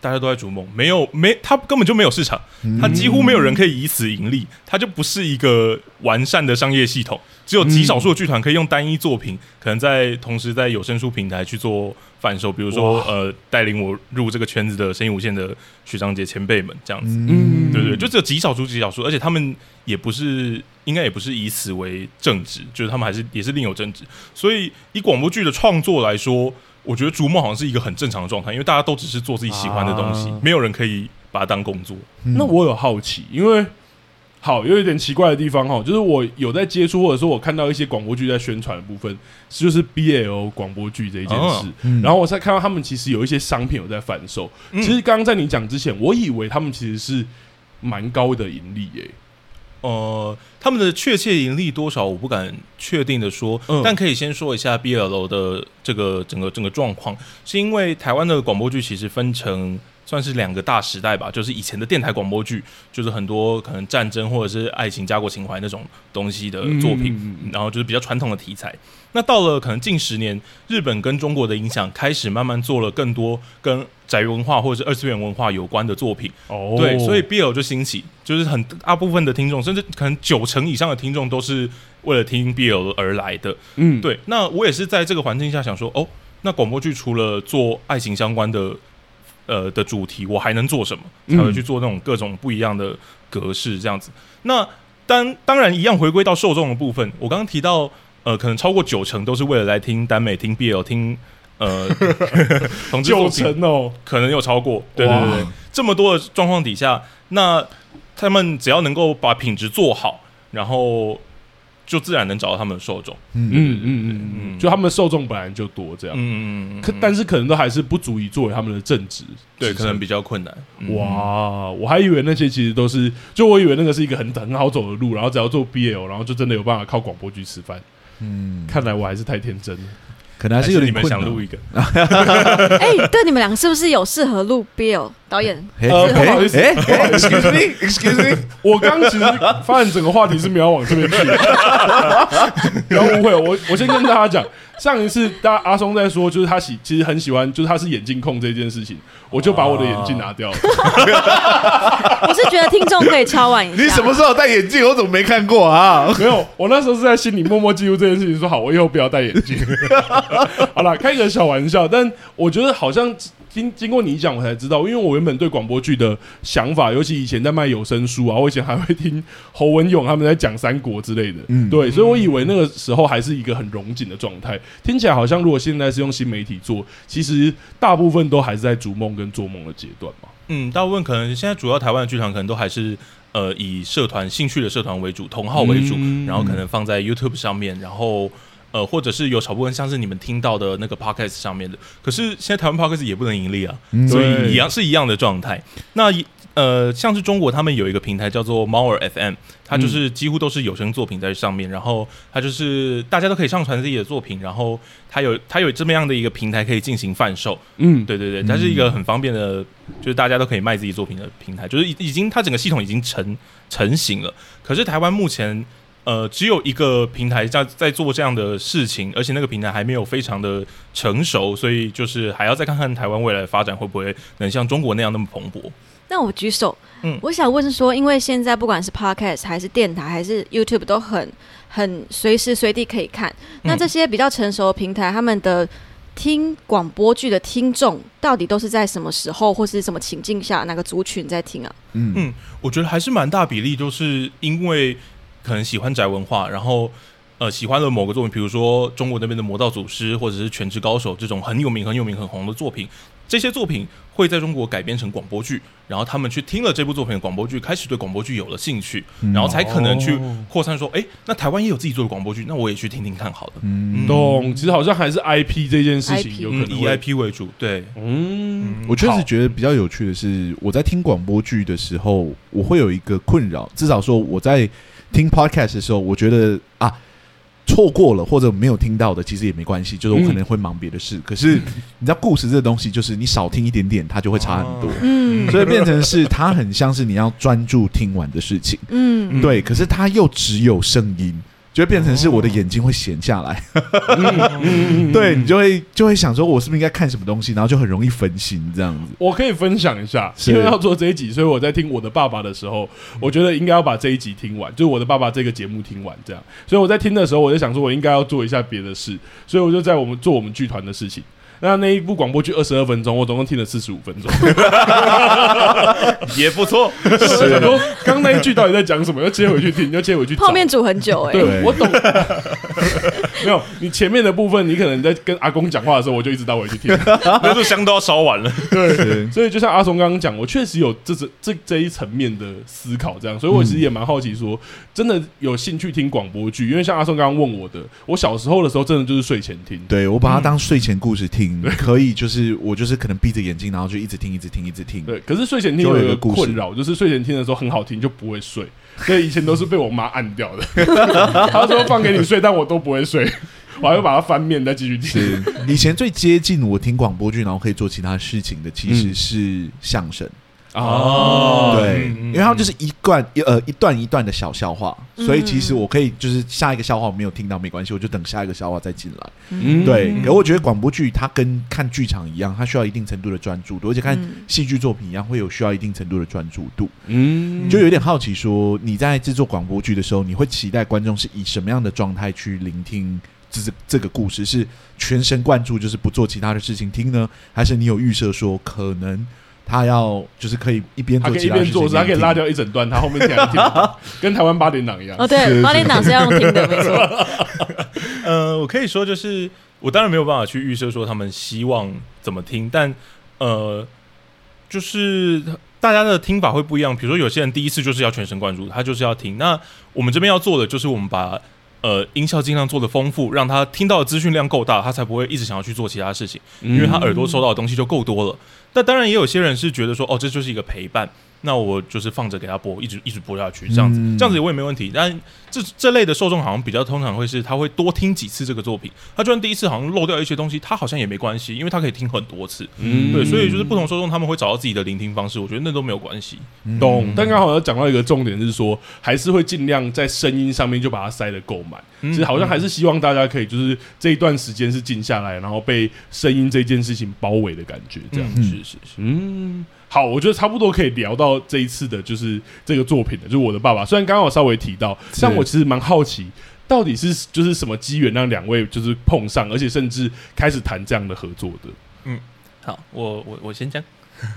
大家都在逐梦，没有没，它根本就没有市场，它几乎没有人可以以此盈利，它就不是一个完善的商业系统。只有极少数的剧团可以用单一作品，嗯、可能在同时在有声书平台去做贩售，比如说呃，带领我入这个圈子的声音无限的学长姐前辈们这样子，嗯，对，对对，就只有极少数极少数，而且他们也不是，应该也不是以此为正职，就是他们还是也是另有正职，所以以广播剧的创作来说，我觉得逐梦好像是一个很正常的状态，因为大家都只是做自己喜欢的东西，啊、没有人可以把它当工作。嗯、那我有好奇，因为。好，有一点奇怪的地方哈，就是我有在接触，或者说我看到一些广播剧在宣传的部分，就是 BL 广播剧这一件事。然后我才看到他们其实有一些商品有在贩售。嗯、其实刚刚在你讲之前，我以为他们其实是蛮高的盈利耶、欸。呃，他们的确切盈利多少我不敢确定的说，嗯、但可以先说一下 BL 的这个整个整个状况，是因为台湾的广播剧其实分成。算是两个大时代吧，就是以前的电台广播剧，就是很多可能战争或者是爱情、家国情怀那种东西的作品，然后就是比较传统的题材。那到了可能近十年，日本跟中国的影响开始慢慢做了更多跟宅文化或者是二次元文化有关的作品。哦，对，所以 BL 就兴起，就是很大部分的听众，甚至可能九成以上的听众都是为了听 BL 而来的。嗯，对。那我也是在这个环境下想说，哦，那广播剧除了做爱情相关的。呃的主题，我还能做什么？才会去做那种各种不一样的格式这样子。那当当然一样回归到受众的部分，我刚刚提到，呃，可能超过九成都是为了来听耽美、听 BL、听呃同志作品九成哦，可能有超过。对对对，对，这么多的状况底下，那他们只要能够把品质做好，然后。就自然能找到他们的受众，嗯嗯嗯嗯，就他们的受众本来就多，这样，嗯嗯嗯，可但是可能都还是不足以作为他们的正职，对，可能比较困难。哇，我还以为那些其实都是，就我以为那个是一个很很好走的路，然后只要做 BL，然后就真的有办法靠广播剧吃饭。嗯，看来我还是太天真了。可能还是有点困难。想录一个。哎，对，你们两个是不是有适合录 BL 导演？呃，不好意思，Excuse me，Excuse me，我刚其实发现整个话题是没有往这边去的，不要误会。我我先跟大家讲。上一次，大家阿松在说，就是他喜，其实很喜欢，就是他是眼镜控这件事情，我就把我的眼镜拿掉了。我是觉得听众可以敲碗一下。你什么时候戴眼镜？我怎么没看过啊？没有，我那时候是在心里默默记录这件事情，说好，我以后不要戴眼镜。好了，开个小玩笑，但我觉得好像。经经过你一讲，我才知道，因为我原本对广播剧的想法，尤其以前在卖有声书啊，我以前还会听侯文勇他们在讲三国之类的，嗯，对，所以我以为那个时候还是一个很融景的状态，听起来好像如果现在是用新媒体做，其实大部分都还是在逐梦跟做梦的阶段嘛。嗯，大部分可能现在主要台湾的剧团可能都还是呃以社团兴趣的社团为主，同号为主，嗯、然后可能放在 YouTube 上面，然后。呃，或者是有少部分像是你们听到的那个 podcast 上面的，可是现在台湾 podcast 也不能盈利啊，嗯、所以一样是一样的状态。那呃，像是中国他们有一个平台叫做猫耳 FM，它就是几乎都是有声作品在上面，嗯、然后它就是大家都可以上传自己的作品，然后它有它有这么样的一个平台可以进行贩售。嗯，对对对，它是一个很方便的，就是大家都可以卖自己作品的平台，就是已已经它整个系统已经成成型了。可是台湾目前。呃，只有一个平台在在做这样的事情，而且那个平台还没有非常的成熟，所以就是还要再看看台湾未来的发展会不会能像中国那样那么蓬勃。那我举手，嗯，我想问说，因为现在不管是 Podcast 还是电台还是 YouTube 都很很随时随地可以看，那这些比较成熟的平台，他们的听广播剧的听众到底都是在什么时候或是什么情境下，哪个族群在听啊？嗯嗯，我觉得还是蛮大比例，就是因为。可能喜欢宅文化，然后呃喜欢了某个作品，比如说中国那边的《魔道祖师》或者是《全职高手》这种很有名、很有名、很红的作品，这些作品会在中国改编成广播剧，然后他们去听了这部作品的广播剧，开始对广播剧有了兴趣，然后才可能去扩散说，哎、欸，那台湾也有自己做的广播剧，那我也去听听看好了。嗯，懂。其实好像还是 IP 这件事情有可能以 IP 为主。对，嗯，我确实觉得比较有趣的是，我在听广播剧的时候，我会有一个困扰，至少说我在。听 podcast 的时候，我觉得啊，错过了或者没有听到的，其实也没关系，就是我可能会忙别的事。嗯、可是你知道，故事这东西，就是你少听一点点，它就会差很多。嗯，所以变成是它很像是你要专注听完的事情。嗯，对。可是它又只有声音。就会变成是我的眼睛会闲下来，对，你就会就会想说，我是不是应该看什么东西，然后就很容易分心这样子。我可以分享一下，因为要做这一集，所以我在听我的爸爸的时候，我觉得应该要把这一集听完，就是我的爸爸这个节目听完这样。所以我在听的时候，我就想说，我应该要做一下别的事，所以我就在我们做我们剧团的事情。那那一部广播剧二十二分钟，我总共听了四十五分钟，也不错。是，想说刚那一句到底在讲什么？要接回去听，要接回去。泡面煮很久哎、欸，对，我懂。没有，你前面的部分，你可能在跟阿公讲话的时候，我就一直倒回去听，那就香都要烧完了。对，所以就像阿松刚刚讲，我确实有这这这这一层面的思考，这样，所以我其实也蛮好奇说，说真的有兴趣听广播剧，因为像阿松刚刚问我的，我小时候的时候，真的就是睡前听，对我把它当睡前故事听，嗯、可以，就是我就是可能闭着眼睛，然后就一直听，一直听，一直听。对，可是睡前听有一个困扰，就是睡前听的时候很好听，就不会睡。所以以前都是被我妈按掉的，她说放给你睡，但我都不会睡，我还会把它翻面再继续听。是以前最接近我听广播剧，然后可以做其他事情的，其实是相声。哦，对，因为他们就是一段一呃一段一段的小笑话，所以其实我可以就是下一个笑话我没有听到没关系，我就等下一个笑话再进来。嗯，对。可我觉得广播剧它跟看剧场一样，它需要一定程度的专注度，而且看戏剧作品一样会有需要一定程度的专注度。嗯，就有点好奇说你在制作广播剧的时候，你会期待观众是以什么样的状态去聆听这这个故事？是全神贯注，就是不做其他的事情听呢，还是你有预设说可能？他要就是可以一边做一边做，他可以拉掉一整段，他后面听听，跟台湾八点档一样。哦，对，八点档是要用听的，没错。呃，我可以说就是，我当然没有办法去预设说他们希望怎么听，但呃，就是大家的听法会不一样。比如说，有些人第一次就是要全神贯注，他就是要听。那我们这边要做的就是，我们把呃音效尽量做的丰富，让他听到的资讯量够大，他才不会一直想要去做其他事情，因为他耳朵收到的东西就够多了。那当然也有些人是觉得说，哦，这就是一个陪伴。那我就是放着给他播，一直一直播下去，这样子，这样子我也没问题。但这这类的受众好像比较通常会是，他会多听几次这个作品。他就算第一次好像漏掉一些东西，他好像也没关系，因为他可以听很多次。嗯，对，所以就是不同受众他们会找到自己的聆听方式，我觉得那都没有关系。懂。但刚好要讲到一个重点是说，还是会尽量在声音上面就把它塞得够满。其实好像还是希望大家可以就是这一段时间是静下来，然后被声音这件事情包围的感觉，这样。是是是，嗯。好，我觉得差不多可以聊到这一次的，就是这个作品的，就是我的爸爸。虽然刚刚我稍微提到，但我其实蛮好奇，到底是就是什么机缘让两位就是碰上，而且甚至开始谈这样的合作的。嗯，好，我我我先讲。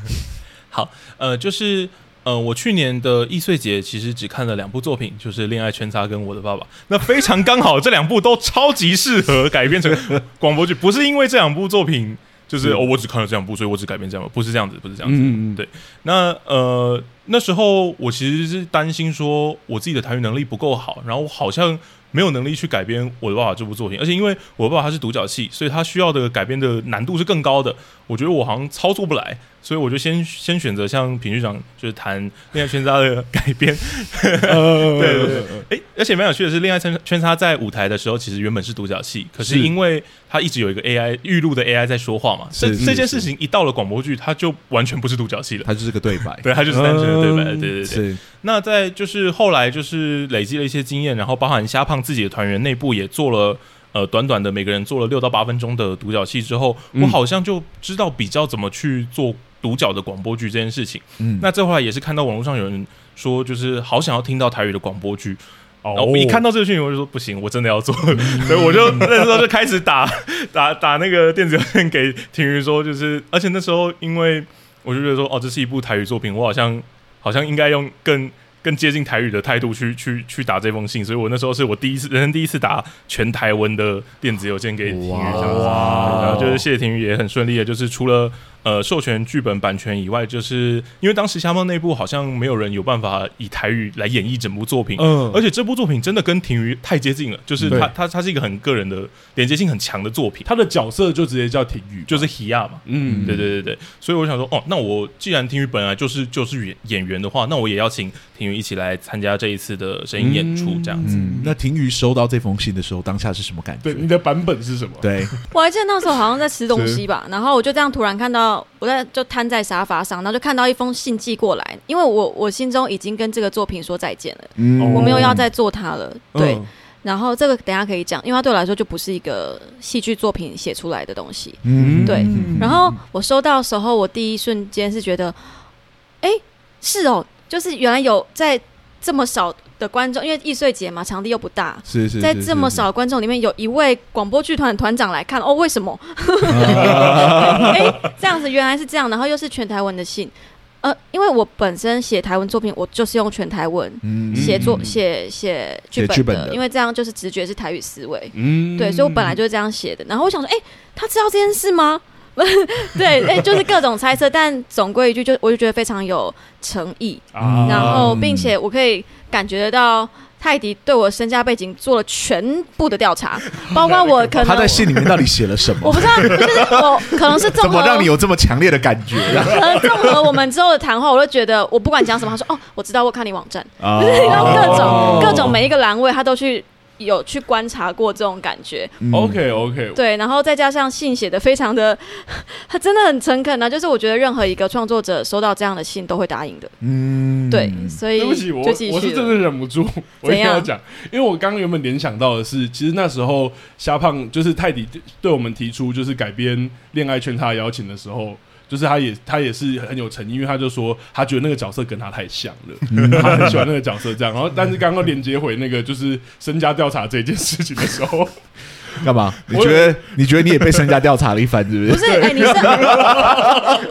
好，呃，就是呃，我去年的易碎节其实只看了两部作品，就是《恋爱圈叉》跟我的爸爸。那非常刚好，这两部都超级适合改编成广播剧，不是因为这两部作品。就是哦，我只看了这两部，所以我只改编这样，不是这样子，不是这样子。嗯嗯对，那呃那时候我其实是担心说我自己的台语能力不够好，然后我好像没有能力去改编《我的爸爸》这部作品，而且因为我的爸爸他是独角戏，所以他需要的改编的难度是更高的。我觉得我好像操作不来。所以我就先先选择像品局长就是谈《恋爱圈叉》的改编，对 对对，哎，而且蛮有趣的是，《恋爱圈圈叉》在舞台的时候其实原本是独角戏，可是因为他一直有一个 AI 预录的 AI 在说话嘛，这这件事情一到了广播剧，它就完全不是独角戏了，它就是个对白，对，它就是单纯的对白，对对对。是。那在就是后来就是累积了一些经验，然后包含虾胖自己的团员内部也做了。呃，短短的每个人做了六到八分钟的独角戏之后，嗯、我好像就知道比较怎么去做独角的广播剧这件事情。嗯，那这后来也是看到网络上有人说，就是好想要听到台语的广播剧。哦，我一看到这个讯息，我就说不行，我真的要做。嗯、所以我就 那时候就开始打打打那个电子邮件给庭瑜说，就是而且那时候因为我就觉得说，哦，这是一部台语作品，我好像好像应该用更。更接近台语的态度去去去打这封信，所以我那时候是我第一次人生第一次打全台文的电子邮件给庭瑜，这样子，然后就是谢谢庭瑜也很顺利的，就是除了。呃，授权剧本版权以外，就是因为当时虾猫内部好像没有人有办法以台语来演绎整部作品，嗯，而且这部作品真的跟庭瑜太接近了，就是他他他是一个很个人的连接性很强的作品，他的角色就直接叫庭瑜，就是 Hia 嘛，嗯，对对对对，所以我想说，哦，那我既然庭瑜本来就是就是演演员的话，那我也邀请庭瑜一起来参加这一次的声音演出，这样子。嗯，那庭瑜收到这封信的时候，当下是什么感觉？对，你的版本是什么？对，我还记得那时候好像在吃东西吧，然后我就这样突然看到。我在就瘫在沙发上，然后就看到一封信寄过来，因为我我心中已经跟这个作品说再见了，嗯、我没有要再做它了。对，嗯、然后这个等下可以讲，因为它对我来说就不是一个戏剧作品写出来的东西。嗯，对。然后我收到的时候，我第一瞬间是觉得，哎，是哦，就是原来有在这么少。的观众，因为易碎节嘛，场地又不大，是是，是，在这么少的观众里面，有一位广播剧团团长来看，哦，为什么？哎、欸，这样子原来是这样，然后又是全台文的信，呃，因为我本身写台文作品，我就是用全台文写作写写剧本，本的，因为这样就是直觉是台语思维。嗯，对，所以我本来就是这样写的。然后我想说，哎、欸，他知道这件事吗？对，哎、欸，就是各种猜测，但总归一句，就我就觉得非常有诚意。啊、然后，并且我可以感觉得到。泰迪对我身家背景做了全部的调查，包括我可能他在信里面到底写了什么？我不知道，就是我 可能是怎么让你有这么强烈的感觉？可能综合我们之后的谈话，我就觉得我不管讲什么，他说哦，我知道，我看你网站，就是然后各种、哦、各种每一个栏位，他都去。有去观察过这种感觉，OK OK，对，然后再加上信写的非常的，他真的很诚恳啊，就是我觉得任何一个创作者收到这样的信都会答应的，嗯，对，所以对不起，我我是真的忍不住，我一定要讲，因为我刚刚原本联想到的是，其实那时候虾胖就是泰迪对我们提出就是改编《恋爱圈》他的邀请的时候。就是他也他也是很有诚意，因为他就说他觉得那个角色跟他太像了，嗯、他很喜欢那个角色这样。然后，但是刚刚连接回那个就是身家调查这件事情的时候，干嘛？你觉得你觉得你也被身家调查了一番，是不是？不是，哎、欸，你是，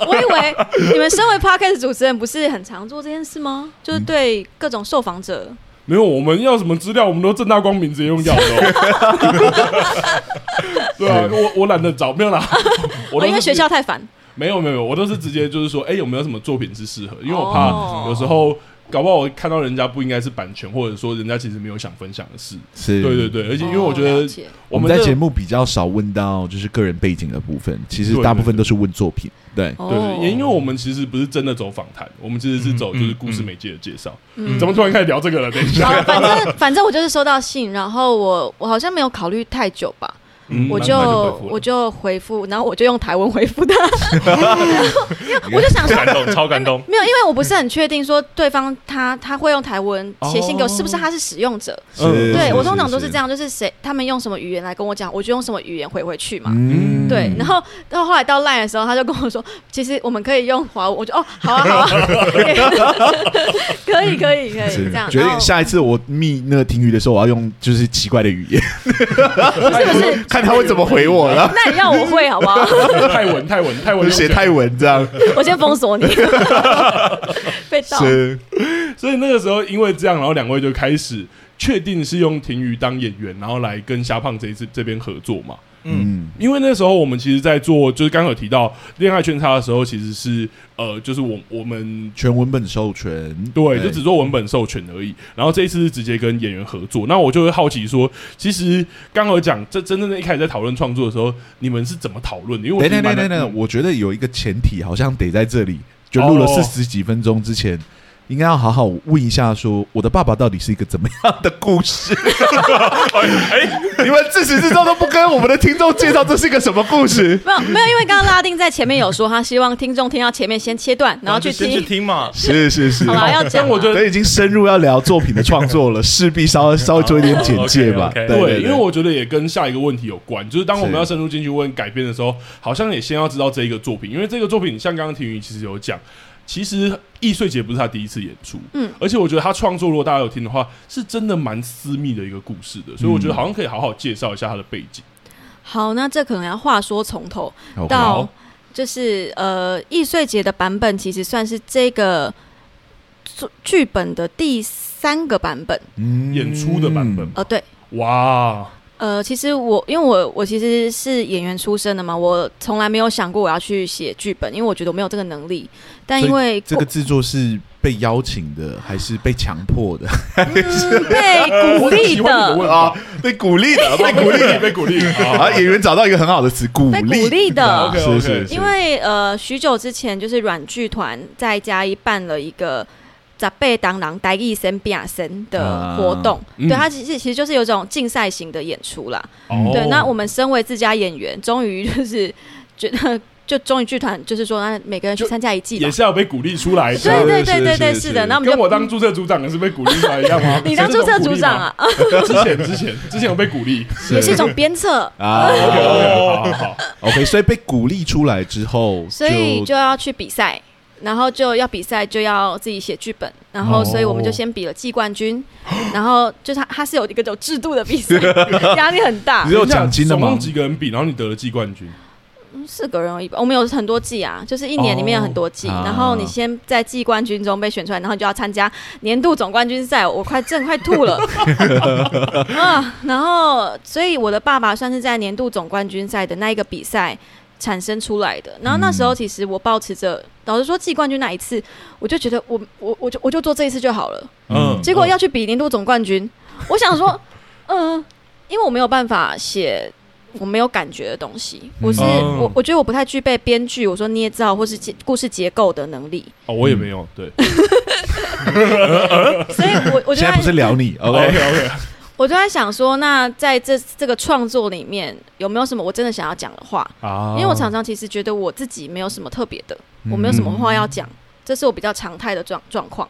我以为你们身为 Podcast 主持人，不是很常做这件事吗？就是对各种受访者、嗯，没有，我们要什么资料，我们都正大光明直接用要的。对啊，我我懒得找，没有啦。我因为学校太烦。没有没有，我都是直接就是说，哎、欸，有没有什么作品是适合？因为我怕有时候搞不好我看到人家不应该是版权，或者说人家其实没有想分享的事。是，对对对，而且因为我觉得我们，我们在节目比较少问到就是个人背景的部分，其实大部分都是问作品。对对，对，对，也因为我们其实不是真的走访谈，我们其实是走就是故事媒介的介绍。嗯，怎么突然开始聊这个了？等一下，反正反正我就是收到信，然后我我好像没有考虑太久吧。嗯、我就我就回复，然后我就用台文回复他，因为我就想说，感动，超感动。没有，因为我不是很确定说对方他他会用台文写信给我，是不是他是使用者？哦、对，我通常都是这样，就是谁他们用什么语言来跟我讲，我就用什么语言回回去嘛。嗯、对，然后到后来到 LINE 的时候，他就跟我说，其实我们可以用华文，我就哦，好啊，好啊，可以，可以，可以这样。决定下一次我密那个停雨的时候，我要用就是奇怪的语言，不是不是。看他会怎么回我了？那你要我会好不好？泰文，泰文，泰文，写泰文这样。我先封锁你。被盗。是。所以那个时候因为这样，然后两位就开始确定是用婷瑜当演员，然后来跟虾胖这一次这边合作嘛。嗯，因为那时候我们其实，在做就是刚刚有提到恋爱圈叉的时候，其实是呃，就是我我们全文本授权，对，就只做文本授权而已。然后这一次是直接跟演员合作，那我就会好奇说，其实刚刚有讲这真正的一开始在讨论创作的时候，你们是怎么讨论的？因为我等等等等，我觉得有一个前提好像得在这里，就录了四十几分钟之前。应该要好好问一下，说我的爸爸到底是一个怎么样的故事？哎，你们自始至终都不跟我们的听众介绍这是一个什么故事？没有，没有，因为刚刚拉丁在前面有说，他希望听众听到前面先切断，然后去听，去听嘛。是是是，好了，要讲，我觉得已经深入要聊作品的创作了，势必稍微稍微做一点简介吧。对，因为我觉得也跟下一个问题有关，就是当我们要深入进去问改编的时候，好像也先要知道这一个作品，因为这个作品像刚刚婷宇其实有讲。其实易碎节不是他第一次演出，嗯，而且我觉得他创作，如果大家有听的话，是真的蛮私密的一个故事的，所以我觉得好像可以好好介绍一下他的背景。好，那这可能要话说从头到，就是呃，易碎节的版本其实算是这个剧本的第三个版本，嗯，演出的版本，呃，对，哇。呃，其实我因为我我其实是演员出身的嘛，我从来没有想过我要去写剧本，因为我觉得我没有这个能力。但因为这个制作是被邀请的，还是被强迫的，还是被鼓励的啊？被鼓励的，被鼓励，被鼓励啊！演员找到一个很好的词，鼓励，被鼓励的，是是。因为呃，许久之前就是软剧团在嘉义办了一个。在被当郎呆一生变身的活动，啊嗯、对他其实其实就是有种竞赛型的演出啦。哦、对，那我们身为自家演员，终于就是觉得，就终于剧团就是说，那每个人去参加一季，也是要被鼓励出来的。对对对对对，是的。那我们跟我当注册组长也是被鼓励出来一样吗？你当注册组长啊？之前之前之前有被鼓励，也是一种鞭策啊。好好好，OK。所以被鼓励出来之后，所以就要去比赛。然后就要比赛，就要自己写剧本，然后所以我们就先比了季冠军，哦、然后就是他他是有一个有制度的比赛，压力很大。你有奖金的吗？总共几个人比，然后你得了季冠军？四个人而已吧。我们有很多季啊，就是一年里面有很多季，哦、然后你先在季冠军中被选出来，然后你就要参加年度总冠军赛。我 快真快吐了 啊！然后，所以我的爸爸算是在年度总冠军赛的那一个比赛产生出来的。然后那时候，其实我保持着，老实说，季冠军那一次，我就觉得我我我就我就做这一次就好了。嗯。结果要去比年度总冠军，我想说，嗯、呃，因为我没有办法写。我没有感觉的东西，我是、嗯、我，我觉得我不太具备编剧，我说捏造或是结故事结构的能力。哦，我也没有，对。所以我我觉得现在不是聊你，OK OK。我就在想说，那在这这个创作里面，有没有什么我真的想要讲的话？啊，因为我常常其实觉得我自己没有什么特别的，我没有什么话要讲，嗯、这是我比较常态的状状况。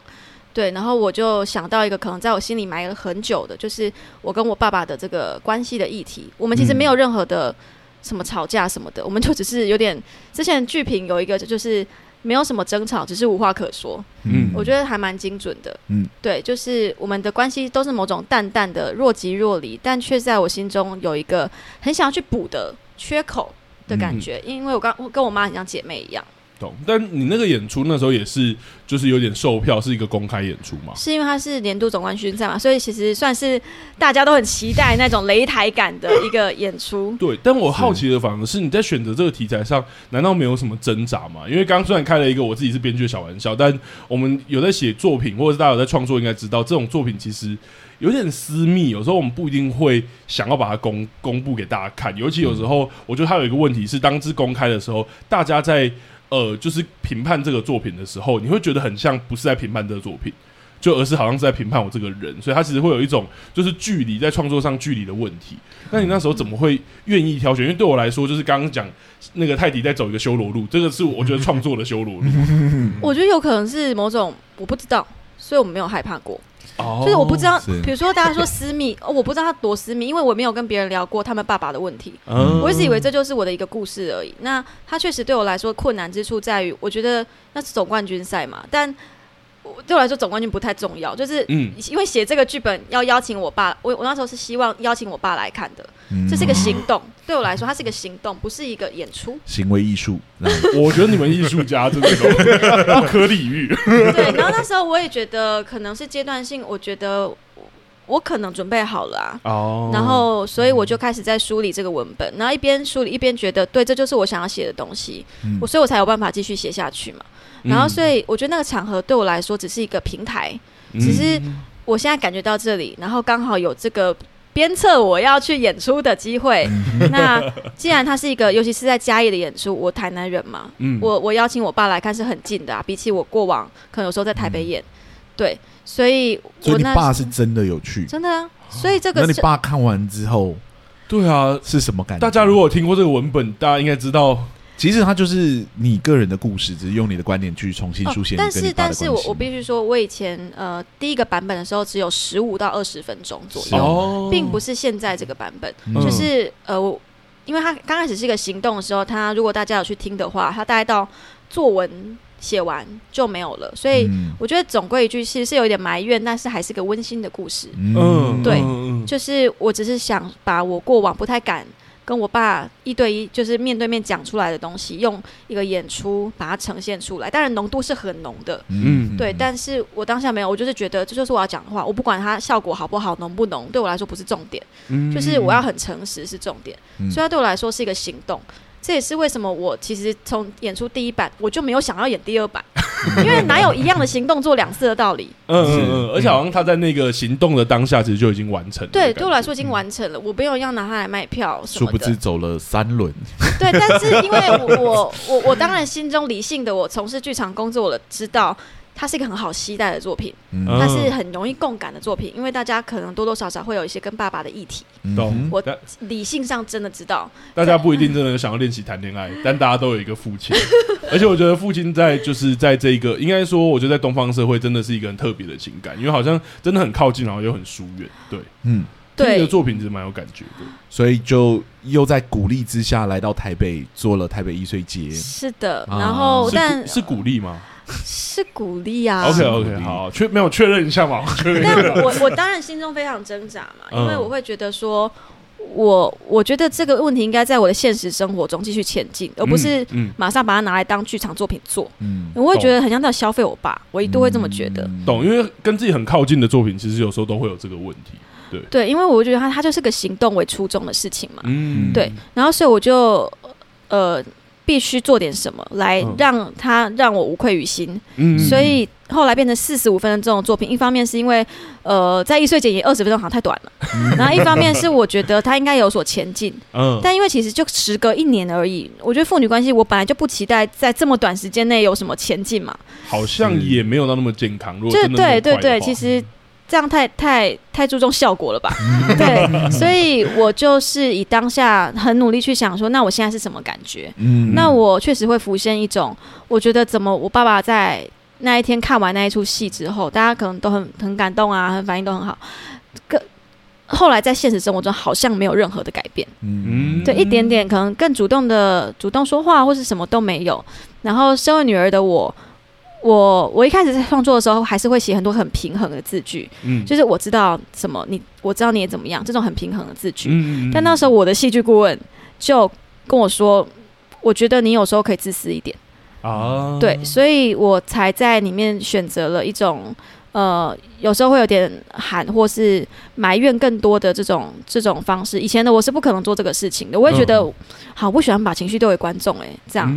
对，然后我就想到一个可能在我心里埋了很久的，就是我跟我爸爸的这个关系的议题。我们其实没有任何的什么吵架什么的，嗯、我们就只是有点之前剧评有一个就是没有什么争吵，只是无话可说。嗯，我觉得还蛮精准的。嗯，对，就是我们的关系都是某种淡淡的若即若离，但却在我心中有一个很想要去补的缺口的感觉，嗯、因为我刚我跟我妈很像姐妹一样。懂，但你那个演出那时候也是，就是有点售票，是一个公开演出嘛？是因为它是年度总冠军赛嘛，所以其实算是大家都很期待那种擂台感的一个演出。对，但我好奇的反而是你在选择这个题材上，难道没有什么挣扎吗？因为刚刚虽然开了一个我自己是编剧的小玩笑，但我们有在写作品，或者是大家有在创作，应该知道这种作品其实有点私密，有时候我们不一定会想要把它公公布给大家看。尤其有时候，我觉得它有一个问题是，当之公开的时候，大家在。呃，就是评判这个作品的时候，你会觉得很像不是在评判这个作品，就而是好像是在评判我这个人，所以他其实会有一种就是距离在创作上距离的问题。那你那时候怎么会愿意挑选？因为对我来说，就是刚刚讲那个泰迪在走一个修罗路，这个是我觉得创作的修罗路。我觉得有可能是某种我不知道，所以我没有害怕过。就是我不知道，比如说大家说私密，哦，我不知道他多私密，因为我没有跟别人聊过他们爸爸的问题。嗯，我一直以为这就是我的一个故事而已。那他确实对我来说困难之处在于，我觉得那是总冠军赛嘛，但。对我来说，总冠军不太重要，就是嗯因为写这个剧本要邀请我爸，我我那时候是希望邀请我爸来看的，这是一个行动。对我来说，它是一个行动，不是一个演出。行为艺术，我觉得你们艺术家真的 不可理喻。对，然后那时候我也觉得可能是阶段性，我觉得我可能准备好了啊。哦。然后，所以我就开始在梳理这个文本，然后一边梳理一边觉得，对，这就是我想要写的东西。我所以，我才有办法继续写下去嘛。然后，所以我觉得那个场合对我来说只是一个平台，嗯、只是我现在感觉到这里，然后刚好有这个鞭策我要去演出的机会。嗯、那既然它是一个，尤其是在嘉义的演出，我台南人嘛，嗯、我我邀请我爸来看是很近的啊，比起我过往可能有时候在台北演，嗯、对，所以我所以你爸是真的有去，真的啊。所以这个，那你爸看完之后，对啊，是什么感觉？大家如果听过这个文本，大家应该知道。其实它就是你个人的故事，只是用你的观点去重新书写、哦。但是，但是我我必须说，我以前呃第一个版本的时候只有十五到二十分钟左右，哦、并不是现在这个版本。嗯、就是呃，我因为他刚开始是一个行动的时候，他如果大家有去听的话，他大概到作文写完就没有了。所以我觉得总归一句，其实是有一点埋怨，但是还是个温馨的故事。嗯，对，就是我只是想把我过往不太敢。跟我爸一对一，就是面对面讲出来的东西，用一个演出把它呈现出来。当然浓度是很浓的，嗯，对。但是我当下没有，我就是觉得这就是我要讲的话，我不管它效果好不好，浓不浓，对我来说不是重点，嗯，就是我要很诚实是重点。嗯，所以它对我来说是一个行动。这也是为什么我其实从演出第一版我就没有想要演第二版，因为哪有一样的行动做两次的道理？嗯嗯嗯，而且好像他在那个行动的当下其实就已经完成了。对，对我来说已经完成了，我不用要拿它来卖票什么的。殊不知走了三轮。对，但是因为我我我我当然心中理性的我从事剧场工作了，知道。它是一个很好期待的作品，它是很容易共感的作品，因为大家可能多多少少会有一些跟爸爸的议题。懂，我理性上真的知道，大家不一定真的想要练习谈恋爱，但大家都有一个父亲，而且我觉得父亲在就是在这一个，应该说，我觉得在东方社会真的是一个很特别的情感，因为好像真的很靠近，然后又很疏远。对，嗯，这个作品其实蛮有感觉的，所以就又在鼓励之下来到台北做了台北艺穗节。是的，然后但是鼓励吗？是鼓励啊！OK OK，好，确没有确认一下嘛？但我我当然心中非常挣扎嘛，因为我会觉得说，我我觉得这个问题应该在我的现实生活中继续前进，而不是马上把它拿来当剧场作品做。嗯，我会觉得很像在消费我爸，我一度会这么觉得。嗯、懂，因为跟自己很靠近的作品，其实有时候都会有这个问题。对对，因为我觉得他他就是个行动为初衷的事情嘛。嗯，对。然后所以我就呃。必须做点什么来让他让我无愧于心，嗯，所以后来变成四十五分钟这种作品。一方面是因为，呃，在艺穗节也二十分钟好像太短了，然后一方面是我觉得他应该有所前进，嗯，但因为其实就时隔一年而已，我觉得父女关系我本来就不期待在这么短时间内有什么前进嘛，好像也没有到那么健康。如果就对对对，其实。这样太太太注重效果了吧？对，所以我就是以当下很努力去想说，那我现在是什么感觉？嗯，那我确实会浮现一种，我觉得怎么我爸爸在那一天看完那一出戏之后，大家可能都很很感动啊，很反应都很好。个后来在现实生活中好像没有任何的改变，嗯，对，一点点可能更主动的主动说话或是什么都没有。然后身为女儿的我。我我一开始在创作的时候，还是会写很多很平衡的字句，嗯，就是我知道什么，你我知道你也怎么样，这种很平衡的字句。嗯，但那时候我的戏剧顾问就跟我说，我觉得你有时候可以自私一点。啊，对，所以我才在里面选择了一种呃，有时候会有点喊或是埋怨更多的这种这种方式。以前的我是不可能做这个事情的，我也觉得、嗯、好不喜欢把情绪丢给观众，哎，这样。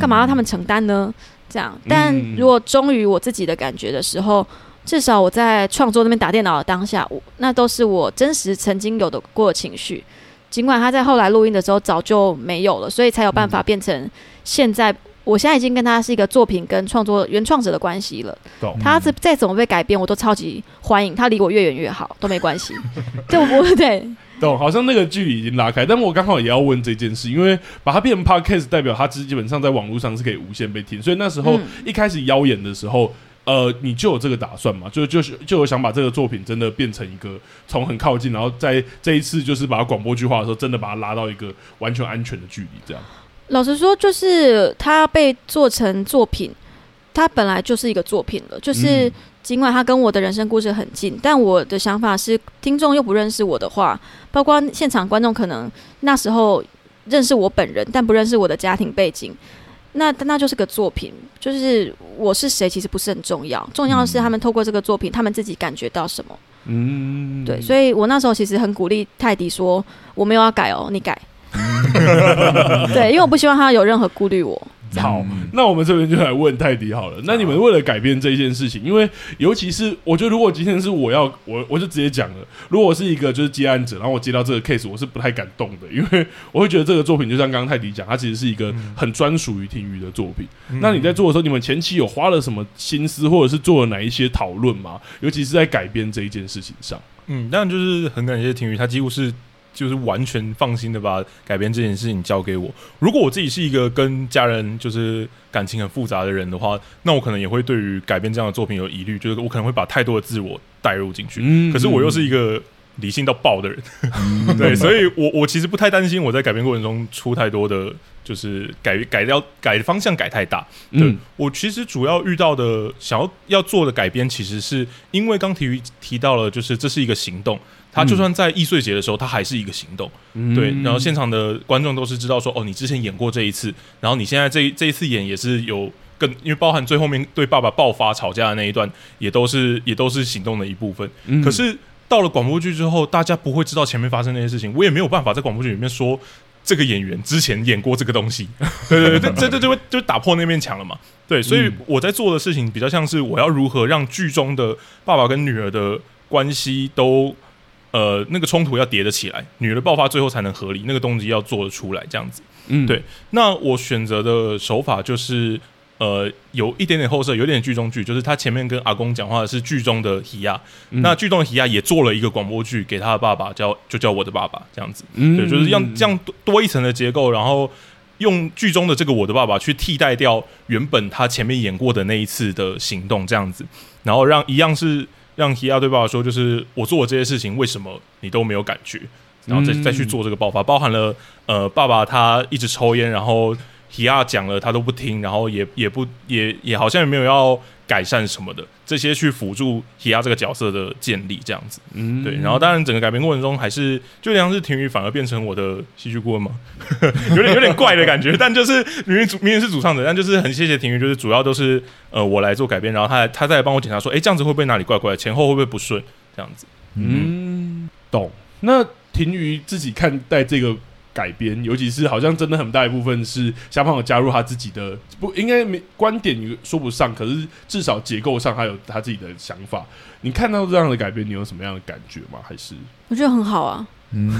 干嘛要他们承担呢？这样，但如果忠于我自己的感觉的时候，至少我在创作那边打电脑的当下，我那都是我真实曾经有的过的情绪，尽管他在后来录音的时候早就没有了，所以才有办法变成现在。我现在已经跟他是一个作品跟创作原创者的关系了。他是再怎么被改编，我都超级欢迎。他离我越远越好，都没关系。对不 对？懂，好像那个距离已经拉开，但我刚好也要问这件事，因为把它变成 podcast，代表它基本上在网络上是可以无限被听。所以那时候一开始邀演的时候，嗯、呃，你就有这个打算嘛？就就是就有想把这个作品真的变成一个从很靠近，然后在这一次就是把它广播剧化的时候，真的把它拉到一个完全安全的距离，这样。老实说，就是它被做成作品，它本来就是一个作品了。就是尽管它跟我的人生故事很近，但我的想法是，听众又不认识我的话，包括现场观众可能那时候认识我本人，但不认识我的家庭背景，那那就是个作品。就是我是谁，其实不是很重要，重要的是他们透过这个作品，他们自己感觉到什么。嗯，对。所以我那时候其实很鼓励泰迪说：“我没有要改哦，你改。”对，因为我不希望他有任何顾虑。我好，那我们这边就来问泰迪好了。那你们为了改变这一件事情，因为尤其是我觉得，如果今天是我要我，我就直接讲了。如果我是一个就是接案者，然后我接到这个 case，我是不太敢动的，因为我会觉得这个作品就像刚刚泰迪讲，它其实是一个很专属于听雨的作品。嗯、那你在做的时候，你们前期有花了什么心思，或者是做了哪一些讨论吗？尤其是在改编这一件事情上。嗯，当然就是很感谢听雨，他几乎是。就是完全放心的把改编这件事情交给我。如果我自己是一个跟家人就是感情很复杂的人的话，那我可能也会对于改编这样的作品有疑虑，就是我可能会把太多的自我带入进去。嗯，可是我又是一个理性到爆的人，嗯、对，所以我我其实不太担心我在改编过程中出太多的就是改改掉改的方向改太大。对，嗯、我其实主要遇到的想要要做的改编，其实是因为刚提提到了，就是这是一个行动。他就算在易碎节的时候，他还是一个行动，嗯、对。然后现场的观众都是知道说，哦，你之前演过这一次，然后你现在这这一次演也是有更，因为包含最后面对爸爸爆发吵架的那一段，也都是也都是行动的一部分。嗯、可是到了广播剧之后，大家不会知道前面发生那些事情，我也没有办法在广播剧里面说这个演员之前演过这个东西。对对对，这这就会就打破那面墙了嘛。对，所以我在做的事情比较像是我要如何让剧中的爸爸跟女儿的关系都。呃，那个冲突要叠得起来，女的爆发最后才能合理，那个动机要做得出来，这样子。嗯，对。那我选择的手法就是，呃，有一点点后设，有点剧中剧，就是他前面跟阿公讲话的是剧中的提亚，嗯、那剧中的提亚也做了一个广播剧给他的爸爸，叫就叫我的爸爸，这样子。嗯，对，就是让这样多多一层的结构，然后用剧中的这个我的爸爸去替代掉原本他前面演过的那一次的行动，这样子，然后让一样是。让提亚对爸爸说：“就是我做的这些事情，为什么你都没有感觉？然后再再去做这个爆发，包含了呃，爸爸他一直抽烟，然后 Hiya 讲了他都不听，然后也也不也也好像也没有要改善什么的，这些去辅助 Hiya 这个角色的建立这样子，嗯，对。然后当然整个改编过程中还是就像是婷雨反而变成我的戏剧顾问嘛，有点有点怪的感觉，但就是明明主明明是主唱的，但就是很谢谢婷雨，就是主要都是呃我来做改编，然后他他再来帮我检查说，哎，这样子会不会哪里怪怪，前后会不会不顺这样子，嗯，懂。那婷雨自己看待这个。改编，尤其是好像真的很大一部分是虾胖有加入他自己的，不应该没观点说不上，可是至少结构上他有他自己的想法。你看到这样的改编，你有什么样的感觉吗？还是我觉得很好啊，嗯，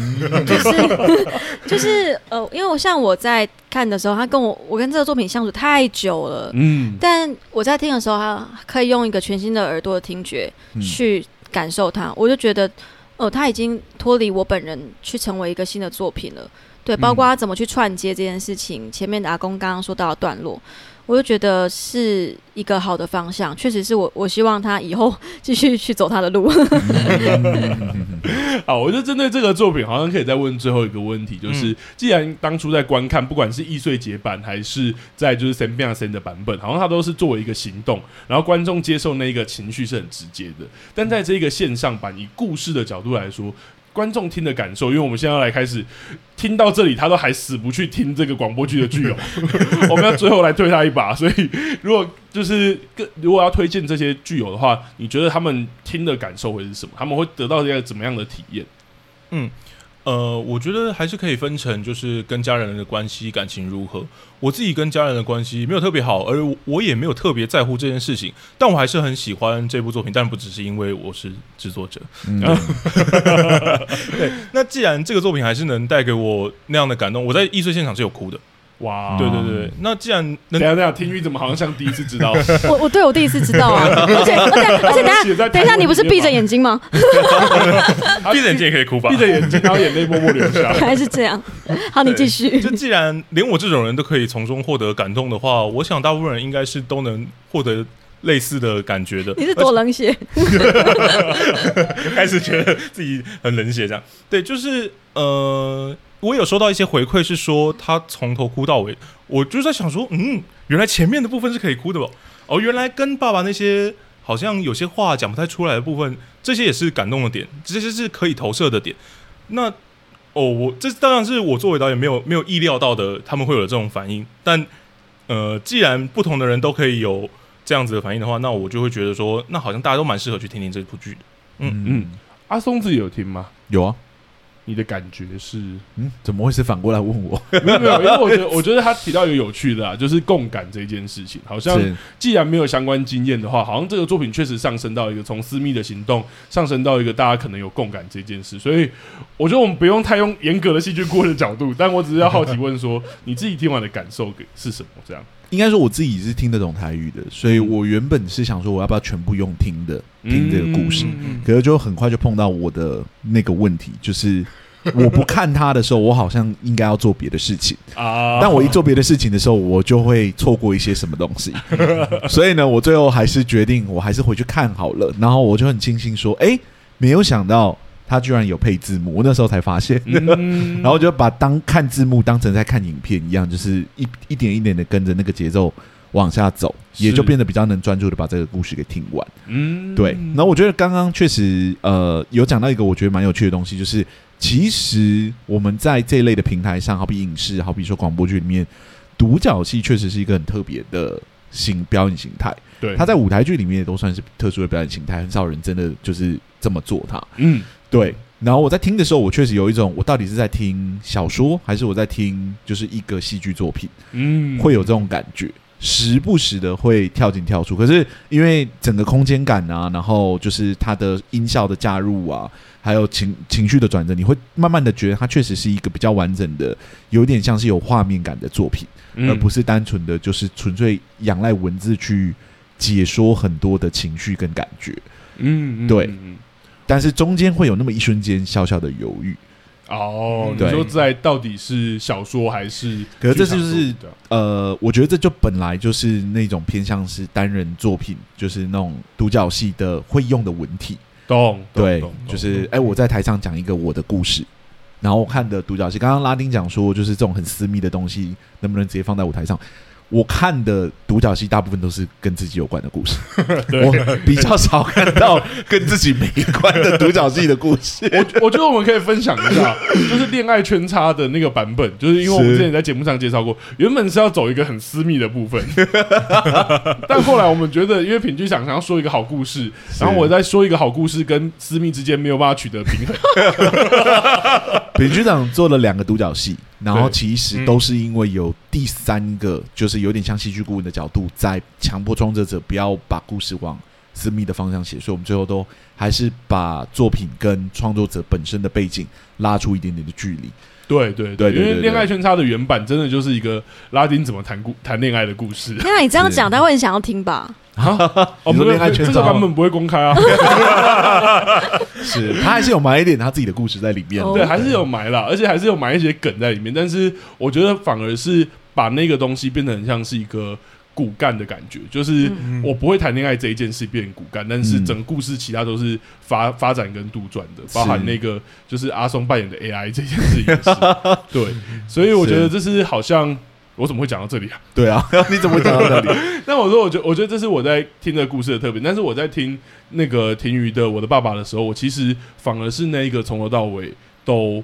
就是 就是呃，因为我像我在看的时候，他跟我我跟这个作品相处太久了，嗯，但我在听的时候，他可以用一个全新的耳朵的听觉去感受它，我就觉得哦，他已经脱离我本人去成为一个新的作品了。对，包括他怎么去串接这件事情，嗯、前面的阿公刚刚说到的段落，我就觉得是一个好的方向。确实是我，我希望他以后 继续去走他的路。好，我就针对这个作品，好像可以再问最后一个问题，就是既然当初在观看，不管是易碎节版还是在就是 Senbyasen 的版本，好像它都是作为一个行动，然后观众接受那一个情绪是很直接的。但在这个线上版，以故事的角度来说。观众听的感受，因为我们现在要来开始听到这里，他都还死不去听这个广播剧的剧友，我们要最后来推他一把。所以，如果就是如果要推荐这些剧友的话，你觉得他们听的感受会是什么？他们会得到一个怎么样的体验？嗯。呃，我觉得还是可以分成，就是跟家人的关系感情如何。我自己跟家人的关系没有特别好，而我也没有特别在乎这件事情，但我还是很喜欢这部作品，但不只是因为我是制作者。嗯、对，那既然这个作品还是能带给我那样的感动，我在易碎现场是有哭的。哇，对对对，那既然等下等下，听玉怎么好像像第一次知道？我我对我第一次知道啊，而且而且而且等下等一下，你不是闭着眼睛吗？闭着眼睛也可以哭吧？闭着眼睛，然后眼泪默默流下。还是这样？好，你继续。就既然连我这种人都可以从中获得感动的话，我想大部分人应该是都能获得类似的感觉的。你是多冷血？开始觉得自己很冷血，这样对，就是呃。我有收到一些回馈，是说他从头哭到尾。我就在想说，嗯，原来前面的部分是可以哭的吧？哦，原来跟爸爸那些好像有些话讲不太出来的部分，这些也是感动的点，这些是可以投射的点。那哦，我这当然是我作为导演没有没有意料到的，他们会有这种反应。但呃，既然不同的人都可以有这样子的反应的话，那我就会觉得说，那好像大家都蛮适合去听听这部剧的。嗯嗯，阿松自己有听吗？有啊。你的感觉是，嗯，怎么会是反过来问我？没有没有，因为我觉得，我觉得他提到一个有趣的啊，就是共感这件事情。好像既然没有相关经验的话，好像这个作品确实上升到一个从私密的行动上升到一个大家可能有共感这件事。所以我觉得我们不用太用严格的戏剧顾问的角度，但我只是要好奇问说，你自己听完的感受给是什么？这样应该说我自己是听得懂台语的，所以我原本是想说我要不要全部用听的听这个故事，可是就很快就碰到我的那个问题，就是。我不看它的时候，我好像应该要做别的事情啊。但我一做别的事情的时候，我就会错过一些什么东西。所以呢，我最后还是决定，我还是回去看好了。然后我就很庆幸说，哎，没有想到他居然有配字幕。我那时候才发现，然后就把当看字幕当成在看影片一样，就是一一点一点的跟着那个节奏往下走，也就变得比较能专注的把这个故事给听完。嗯，对。然后我觉得刚刚确实呃有讲到一个我觉得蛮有趣的东西，就是。其实我们在这一类的平台上，好比影视，好比说广播剧里面，独角戏确实是一个很特别的形表演形态。对，他在舞台剧里面也都算是特殊的表演形态，很少人真的就是这么做他。嗯，对。然后我在听的时候，我确实有一种，我到底是在听小说，还是我在听就是一个戏剧作品？嗯，会有这种感觉，时不时的会跳进跳出。可是因为整个空间感啊，然后就是它的音效的加入啊。还有情情绪的转折，你会慢慢的觉得它确实是一个比较完整的，有点像是有画面感的作品，嗯、而不是单纯的就是纯粹仰赖文字去解说很多的情绪跟感觉。嗯，对。嗯、但是中间会有那么一瞬间小小的犹豫。哦，你说在到底是小说还是？可是这就是呃，我觉得这就本来就是那种偏向是单人作品，就是那种独角戏的会用的文体。懂，对，就是哎，我在台上讲一个我的故事，然后我看的独角戏，刚刚拉丁讲说，就是这种很私密的东西，能不能直接放在舞台上？我看的独角戏大部分都是跟自己有关的故事，我比较少看到跟自己没关的独角戏的故事。我我觉得我们可以分享一下，就是恋爱圈差的那个版本，就是因为我们之前在节目上介绍过，原本是要走一个很私密的部分，但后来我们觉得，因为品剧想想要说一个好故事，然后我在说一个好故事跟私密之间没有办法取得平衡。品剧长做了两个独角戏。然后其实都是因为有第三个，就是有点像戏剧顾问的角度，在强迫创作者不要把故事往私密的方向写，所以我们最后都还是把作品跟创作者本身的背景拉出一点点的距离。对对对，因为恋爱圈叉的原版真的就是一个拉丁怎么谈故谈恋爱的故事。那你这样讲，他会很想要听吧？啊，哦，恋爱圈叉这个版本不会公开啊。是他还是有埋一点他自己的故事在里面，对，还是有埋啦，而且还是有埋一些梗在里面。但是我觉得反而是把那个东西变得很像是一个骨干的感觉，就是我不会谈恋爱这一件事变骨干，但是整个故事其他都是发发展跟杜撰的，包含那个就是阿松扮演的 AI 这件事也是。对，所以我觉得这是好像。我怎么会讲到这里啊？对啊，你怎么会讲到这里？那我说，我觉，我觉得这是我在听这个故事的特别。但是我在听那个婷瑜的《我的爸爸》的时候，我其实反而是那一个从头到尾都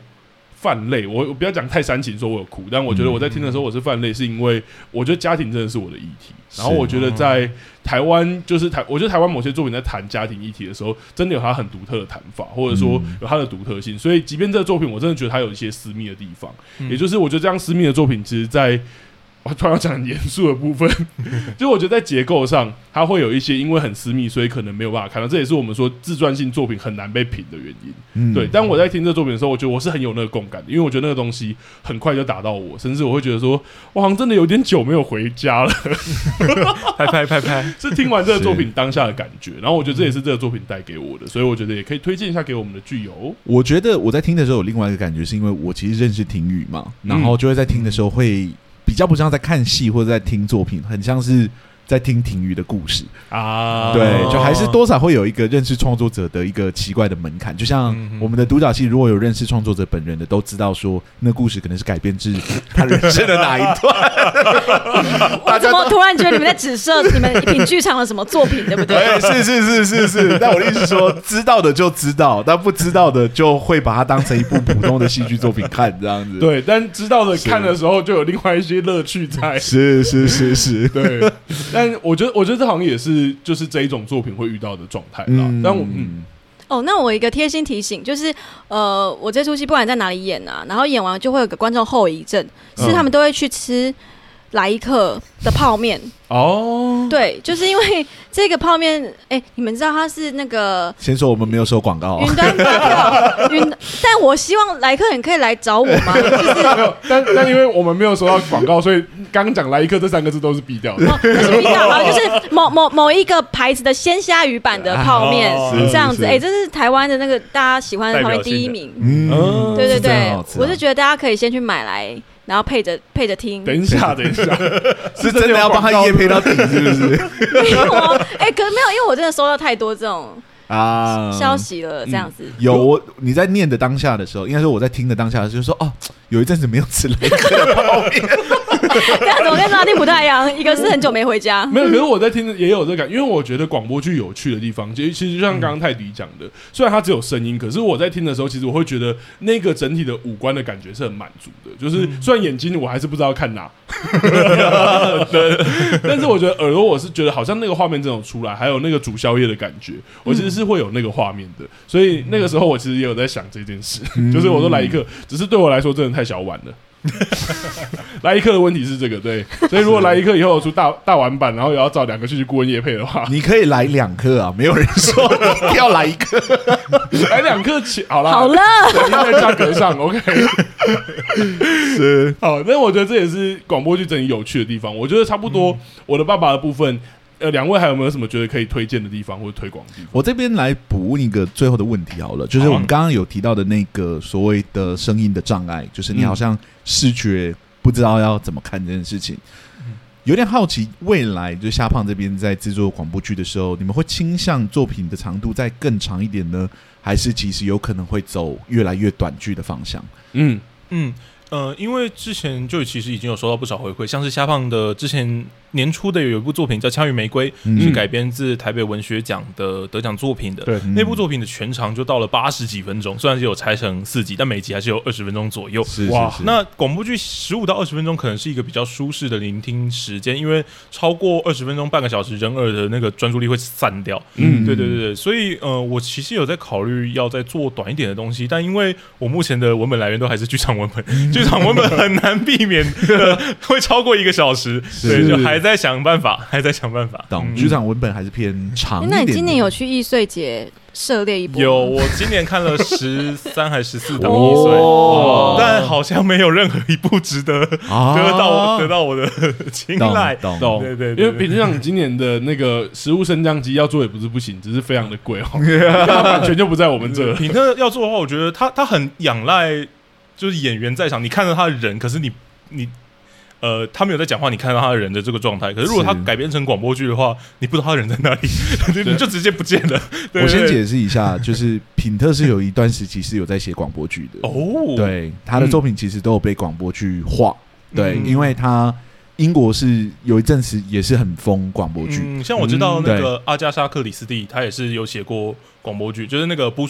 泛泪。我我不要讲太煽情，说我有哭，但我觉得我在听的时候我是泛泪，是因为我觉得家庭真的是我的议题。然后我觉得在台湾，就是台，我觉得台湾某些作品在谈家庭议题的时候，真的有它很独特的谈法，或者说有它的独特性。所以，即便这个作品，我真的觉得它有一些私密的地方，也就是我觉得这样私密的作品，其实，在我突然要讲很严肃的部分，就我觉得在结构上，它会有一些因为很私密，所以可能没有办法看到。这也是我们说自传性作品很难被评的原因。嗯、对，但我在听这作品的时候，我觉得我是很有那个共感的，因为我觉得那个东西很快就打到我，甚至我会觉得说，我好像真的有点久没有回家了。拍拍拍拍，是听完这个作品当下的感觉。然后我觉得这也是这个作品带给我的，所以我觉得也可以推荐一下给我们的剧友。我觉得我在听的时候有另外一个感觉，是因为我其实认识婷雨嘛，然后就会在听的时候会。比较不像在看戏或者在听作品，很像是。在听婷瑜的故事啊，对，就还是多少会有一个认识创作者的一个奇怪的门槛。就像我们的独角戏，如果有认识创作者本人的，都知道说那故事可能是改编自 他人生的哪一段。我怎么突然觉得你们在指涉你们一品剧场的什么作品，对不对？是是是是是。但我的意思是说，知道的就知道，但不知道的就会把它当成一部普通的戏剧作品看，这样子。对，但知道的看的时候就有另外一些乐趣在。是是是是，对。但我觉得，我觉得这好像也是就是这一种作品会遇到的状态啦。嗯、但我嗯，哦，那我一个贴心提醒就是，呃，我这出戏不管在哪里演啊，然后演完就会有个观众后遗症，是他们都会去吃来一客的泡面。哦，对，就是因为这个泡面，哎，你们知道它是那个？先说我们没有收广告，云端发票，云。但我希望来客人可以来找我吗？就是没有，但但因为我们没有收到广告，所以刚刚讲来一客这三个字都是哔掉的。哦，是哔掉啊，就是某某某一个牌子的鲜虾鱼版的泡面，这样子。哎，这是台湾的那个大家喜欢的泡面第一名。嗯，对对对，我是觉得大家可以先去买来。然后配着配着听，等一下，等一下，是真的要帮他夜配到底是不是？没有啊，哎，可是没有，因为我真的收到太多这种啊消息了，这样子。有我你在念的当下的时候，应该说我在听的当下，就是说哦，有一阵子没有吃雷克的泡面。这样子，我跟拉丁不太一样，一个是很久没回家，没有。可是我在听也有这感，因为我觉得广播剧有趣的地方，其实其实就像刚刚泰迪讲的，虽然它只有声音，可是我在听的时候，其实我会觉得那个整体的五官的感觉是很满足的。就是虽然眼睛我还是不知道看哪，对，但是我觉得耳朵我是觉得好像那个画面真的有出来，还有那个煮宵夜的感觉，我其实是会有那个画面的。所以那个时候我其实也有在想这件事，就是我说来一个，只是对我来说真的太小碗了。来一客的问题是这个，对，所以如果来一客以后有出大大碗版，然后也要找两个戏剧顾问叶配的话，你可以来两客啊，没有人说要来一客，来两客钱好了，好了，在价格上，OK，是。好，那我觉得这也是广播剧整有趣的地方，我觉得差不多，我的爸爸的部分。呃，两位还有没有什么觉得可以推荐的地方或者推广的地方？我这边来补问一个最后的问题好了，就是我们刚刚有提到的那个所谓的声音的障碍，就是你好像视觉不知道要怎么看这件事情。有点好奇，未来就虾胖这边在制作广播剧的时候，你们会倾向作品的长度再更长一点呢，还是其实有可能会走越来越短剧的方向？嗯嗯。呃，因为之前就其实已经有收到不少回馈，像是虾胖的之前年初的有一部作品叫《枪与玫瑰》，嗯，是改编自台北文学奖的得奖作品的。对，那部作品的全长就到了八十几分钟，虽然是有拆成四集，但每集还是有二十分钟左右。哇，那广播剧十五到二十分钟可能是一个比较舒适的聆听时间，因为超过二十分钟、半个小时，人耳的那个专注力会散掉。嗯，对对对对，所以呃，我其实有在考虑要再做短一点的东西，但因为我目前的文本来源都还是剧场文本。剧场文本很难避免 会超过一个小时，所以就还在想办法，还在想办法。懂，剧场文本还是偏长。那你今年有去易碎节涉猎一波？有，我今年看了十三还十四档易碎，但好像没有任何一部值得得到得到我的青睐。懂，对对，因为平常你今年的那个食物升降机要做也不是不行，只是非常的贵哦，版权就不在我们这。品特要做的话，我觉得他他很仰赖。就是演员在场，你看到他的人，可是你你呃，他没有在讲话，你看到他的人的这个状态。可是如果他改编成广播剧的话，你不知道他人在哪里，你就直接不见了。我先解释一下，就是品特是有一段时期是有在写广播剧的哦。对，他的作品其实都有被广播剧化。嗯、对，因为他英国是有一阵时也是很疯广播剧。嗯，像我知道那个阿加莎克里斯蒂，他也是有写过广播剧，就是那个捕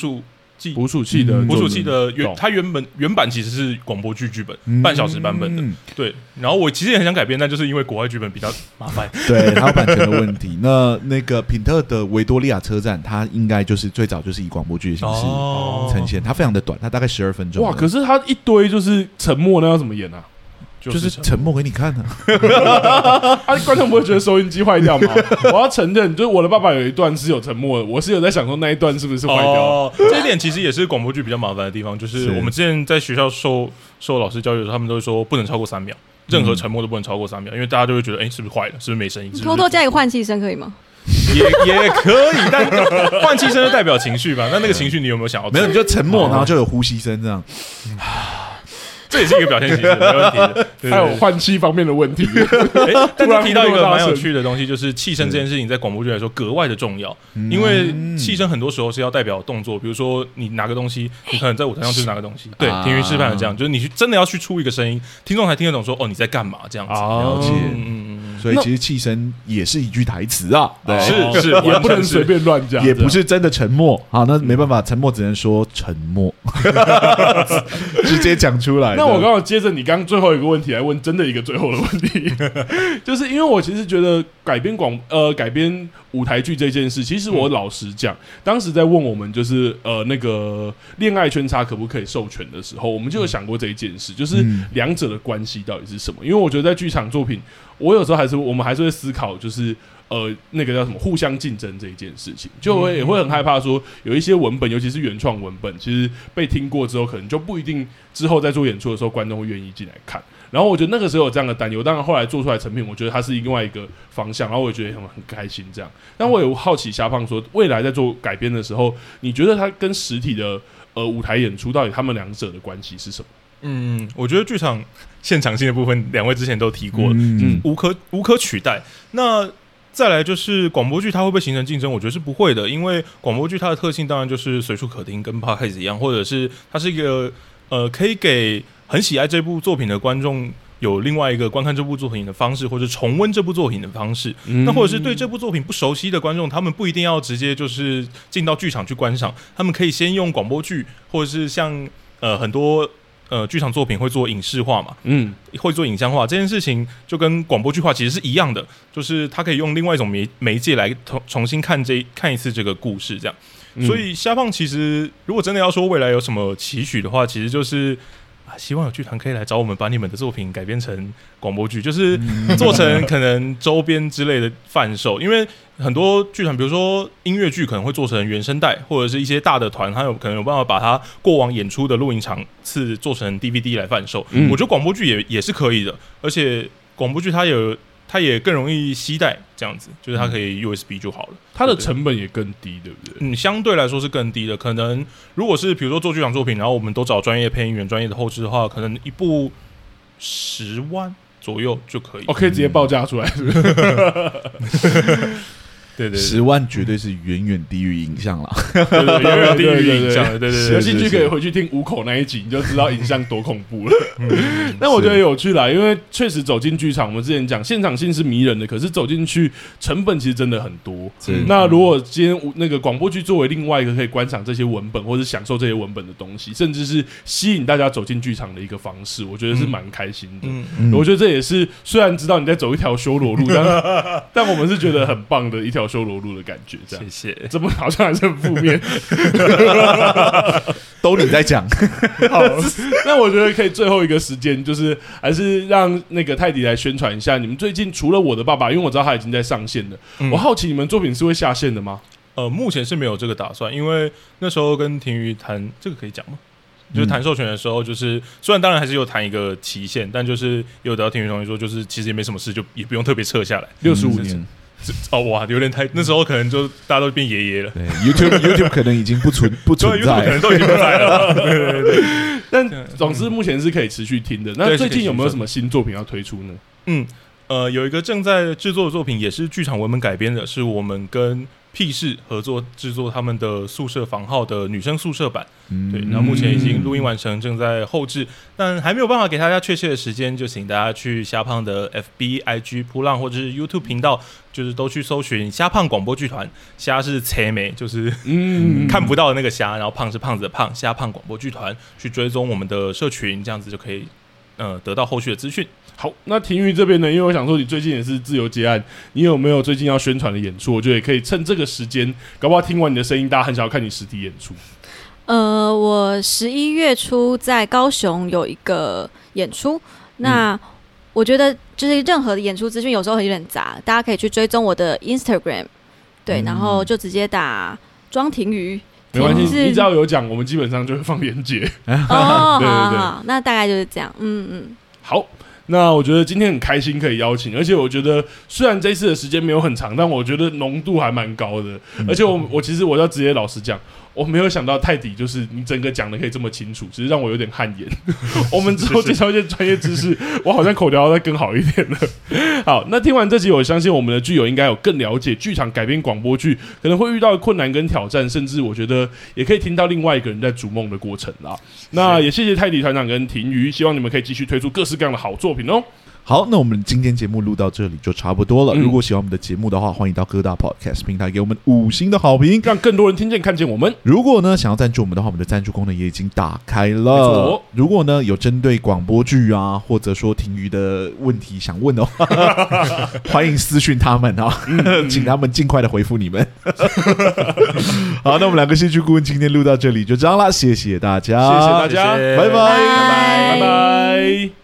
鼠。捕鼠器的捕鼠器的原，它原本原版其实是广播剧剧本，半小时版本的。对，然后我其实也很想改编，但就是因为国外剧本比较麻烦，对，还有版权的问题。那那个品特的维多利亚车站，它应该就是最早就是以广播剧的形式呈现，它非常的短，它大概十二分钟。哇，可是它一堆就是沉默，那要怎么演啊？就是沉默给你看呢，啊，观众不会觉得收音机坏掉吗？我要承认，就是我的爸爸有一段是有沉默的，我是有在想说那一段是不是坏掉。哦，这一点其实也是广播剧比较麻烦的地方，就是我们之前在学校受受老师教育的时候，他们都会说不能超过三秒，任何沉默都不能超过三秒，因为大家就会觉得，哎，是不是坏了？是不是没声音？偷偷加一个换气声可以吗？也也可以，但换气声就代表情绪吧？那那个情绪你有没有想要？没有，你就沉默，然后就有呼吸声这样。这也是一个表现形式，没问题的。还有换气方面的问题。哎，但是提到一个蛮有趣的东西，就是气声这件事情，在广播剧来说格外的重要，因为气声很多时候是要代表动作。比如说，你拿个东西，你可能在舞台上就是拿个东西。对，体育示范的这样，就是你去真的要去出一个声音，听众才听得懂说哦，你在干嘛这样子。了解。所以其实气声也是一句台词啊，对，是 是，也不能随便乱讲，也不是真的沉默。好，那没办法，沉默只能说沉默，直接讲出来。那我刚好接着你刚刚最后一个问题来问，真的一个最后的问题，就是因为我其实觉得改编广呃改编舞台剧这件事，其实我老实讲，当时在问我们就是呃那个恋爱圈差可不可以授权的时候，我们就有想过这一件事，就是两者的关系到底是什么？因为我觉得在剧场作品。我有时候还是我们还是会思考，就是呃，那个叫什么互相竞争这一件事情，就会也会很害怕说有一些文本，尤其是原创文本，其实被听过之后，可能就不一定之后在做演出的时候，观众会愿意进来看。然后我觉得那个时候有这样的担忧，当然后来做出来成品，我觉得它是另外一个方向，然后我也觉得很很开心这样。但我有好奇虾胖说，未来在做改编的时候，你觉得它跟实体的呃舞台演出到底他们两者的关系是什么？嗯，我觉得剧场现场性的部分，两位之前都提过了，嗯，无可无可取代。那再来就是广播剧，它会不会形成竞争？我觉得是不会的，因为广播剧它的特性当然就是随处可听，跟 Podcast 一样，或者是它是一个呃，可以给很喜爱这部作品的观众有另外一个观看这部作品的方式，或者重温这部作品的方式。嗯、那或者是对这部作品不熟悉的观众，他们不一定要直接就是进到剧场去观赏，他们可以先用广播剧，或者是像呃很多。呃，剧场作品会做影视化嘛？嗯，会做影像化这件事情，就跟广播剧化其实是一样的，就是他可以用另外一种媒媒介来重重新看这看一次这个故事，这样。嗯、所以虾胖其实如果真的要说未来有什么期许的话，其实就是。希望有剧团可以来找我们，把你们的作品改编成广播剧，就是做成可能周边之类的贩售。因为很多剧团，比如说音乐剧，可能会做成原声带，或者是一些大的团，它有可能有办法把它过往演出的录影场次做成 DVD 来贩售。嗯、我觉得广播剧也也是可以的，而且广播剧它有。它也更容易携带，这样子就是它可以 USB 就好了，它的成本也更低，对不对？嗯，相对来说是更低的。可能如果是比如说做剧场作品，然后我们都找专业配音员、专业的后置的话，可能一部十万左右就可以。我可以直接报价出来，是不是？对对，十万绝对是远远低于影像了，远远低于影像。对对对，有兴趣可以回去听五口那一集，你就知道影像多恐怖了。那我觉得有趣啦，因为确实走进剧场，我们之前讲现场性是迷人的，可是走进去成本其实真的很多。那如果今天那个广播剧作为另外一个可以观赏这些文本或者享受这些文本的东西，甚至是吸引大家走进剧场的一个方式，我觉得是蛮开心的。我觉得这也是虽然知道你在走一条修罗路，但但我们是觉得很棒的一条。修罗路的感觉，这样谢谢。怎么好像还是很负面？都你在讲。好，那我觉得可以最后一个时间，就是还是让那个泰迪来宣传一下。你们最近除了我的爸爸，因为我知道他已经在上线了，嗯、我好奇你们作品是会下线的吗？呃，目前是没有这个打算，因为那时候跟婷瑜谈这个可以讲吗？就是谈授权的时候，就是虽然当然还是有谈一个期限，但就是有得到婷瑜同学说，就是其实也没什么事，就也不用特别撤下来，六十五年。哦哇，有点太那时候可能就大家都变爷爷了。对，YouTube YouTube 可能已经不存不存在，可能都已经不在了。对对对，但总之目前是可以持续听的。那最近有没有什么新作品要推出呢？嗯，呃，有一个正在制作的作品，也是剧场文本改编的，是我们跟。屁事合作制作他们的宿舍房号的女生宿舍版，嗯、对，那目前已经录音完成，正在后置，但还没有办法给大家确切的时间，就请大家去虾胖的 FB、IG、扑浪或者是 YouTube 频道，就是都去搜寻虾胖广播剧团，虾是切美，就是嗯。看不到的那个虾，然后胖是胖子的胖，虾胖广播剧团，去追踪我们的社群，这样子就可以呃得到后续的资讯。好，那婷瑜这边呢？因为我想说，你最近也是自由接案，你有没有最近要宣传的演出？我觉得也可以趁这个时间，搞不好听完你的声音，大家很想要看你实体演出。呃，我十一月初在高雄有一个演出，那我觉得就是任何的演出资讯有时候有点杂，大家可以去追踪我的 Instagram，对，嗯、然后就直接打庄婷瑜，没关系，你只要有讲，我们基本上就会放链接。哦，对对对，那大概就是这样，嗯嗯，好。那我觉得今天很开心可以邀请，而且我觉得虽然这次的时间没有很长，但我觉得浓度还蛮高的。而且我我其实我要直接老实讲。我没有想到泰迪就是你整个讲的可以这么清楚，只是让我有点汗颜。我们之后介绍一些专业知识，我好像口条要再更好一点了。好，那听完这集，我相信我们的剧友应该有更了解剧场改编广播剧可能会遇到的困难跟挑战，甚至我觉得也可以听到另外一个人在逐梦的过程啦。那也谢谢泰迪团长跟婷瑜，希望你们可以继续推出各式各样的好作品哦。好，那我们今天节目录到这里就差不多了。嗯、如果喜欢我们的节目的话，欢迎到各大 Podcast 平台给我们五星的好评，让更多人听见看见我们。如果呢想要赞助我们的话，我们的赞助功能也已经打开了。错如果呢有针对广播剧啊，或者说婷瑜的问题想问的话，欢迎私讯他们啊，嗯、请他们尽快的回复你们。好，那我们两个戏剧顾问今天录到这里就这样啦，谢谢大家，谢谢大家，谢谢拜拜，拜拜，拜拜。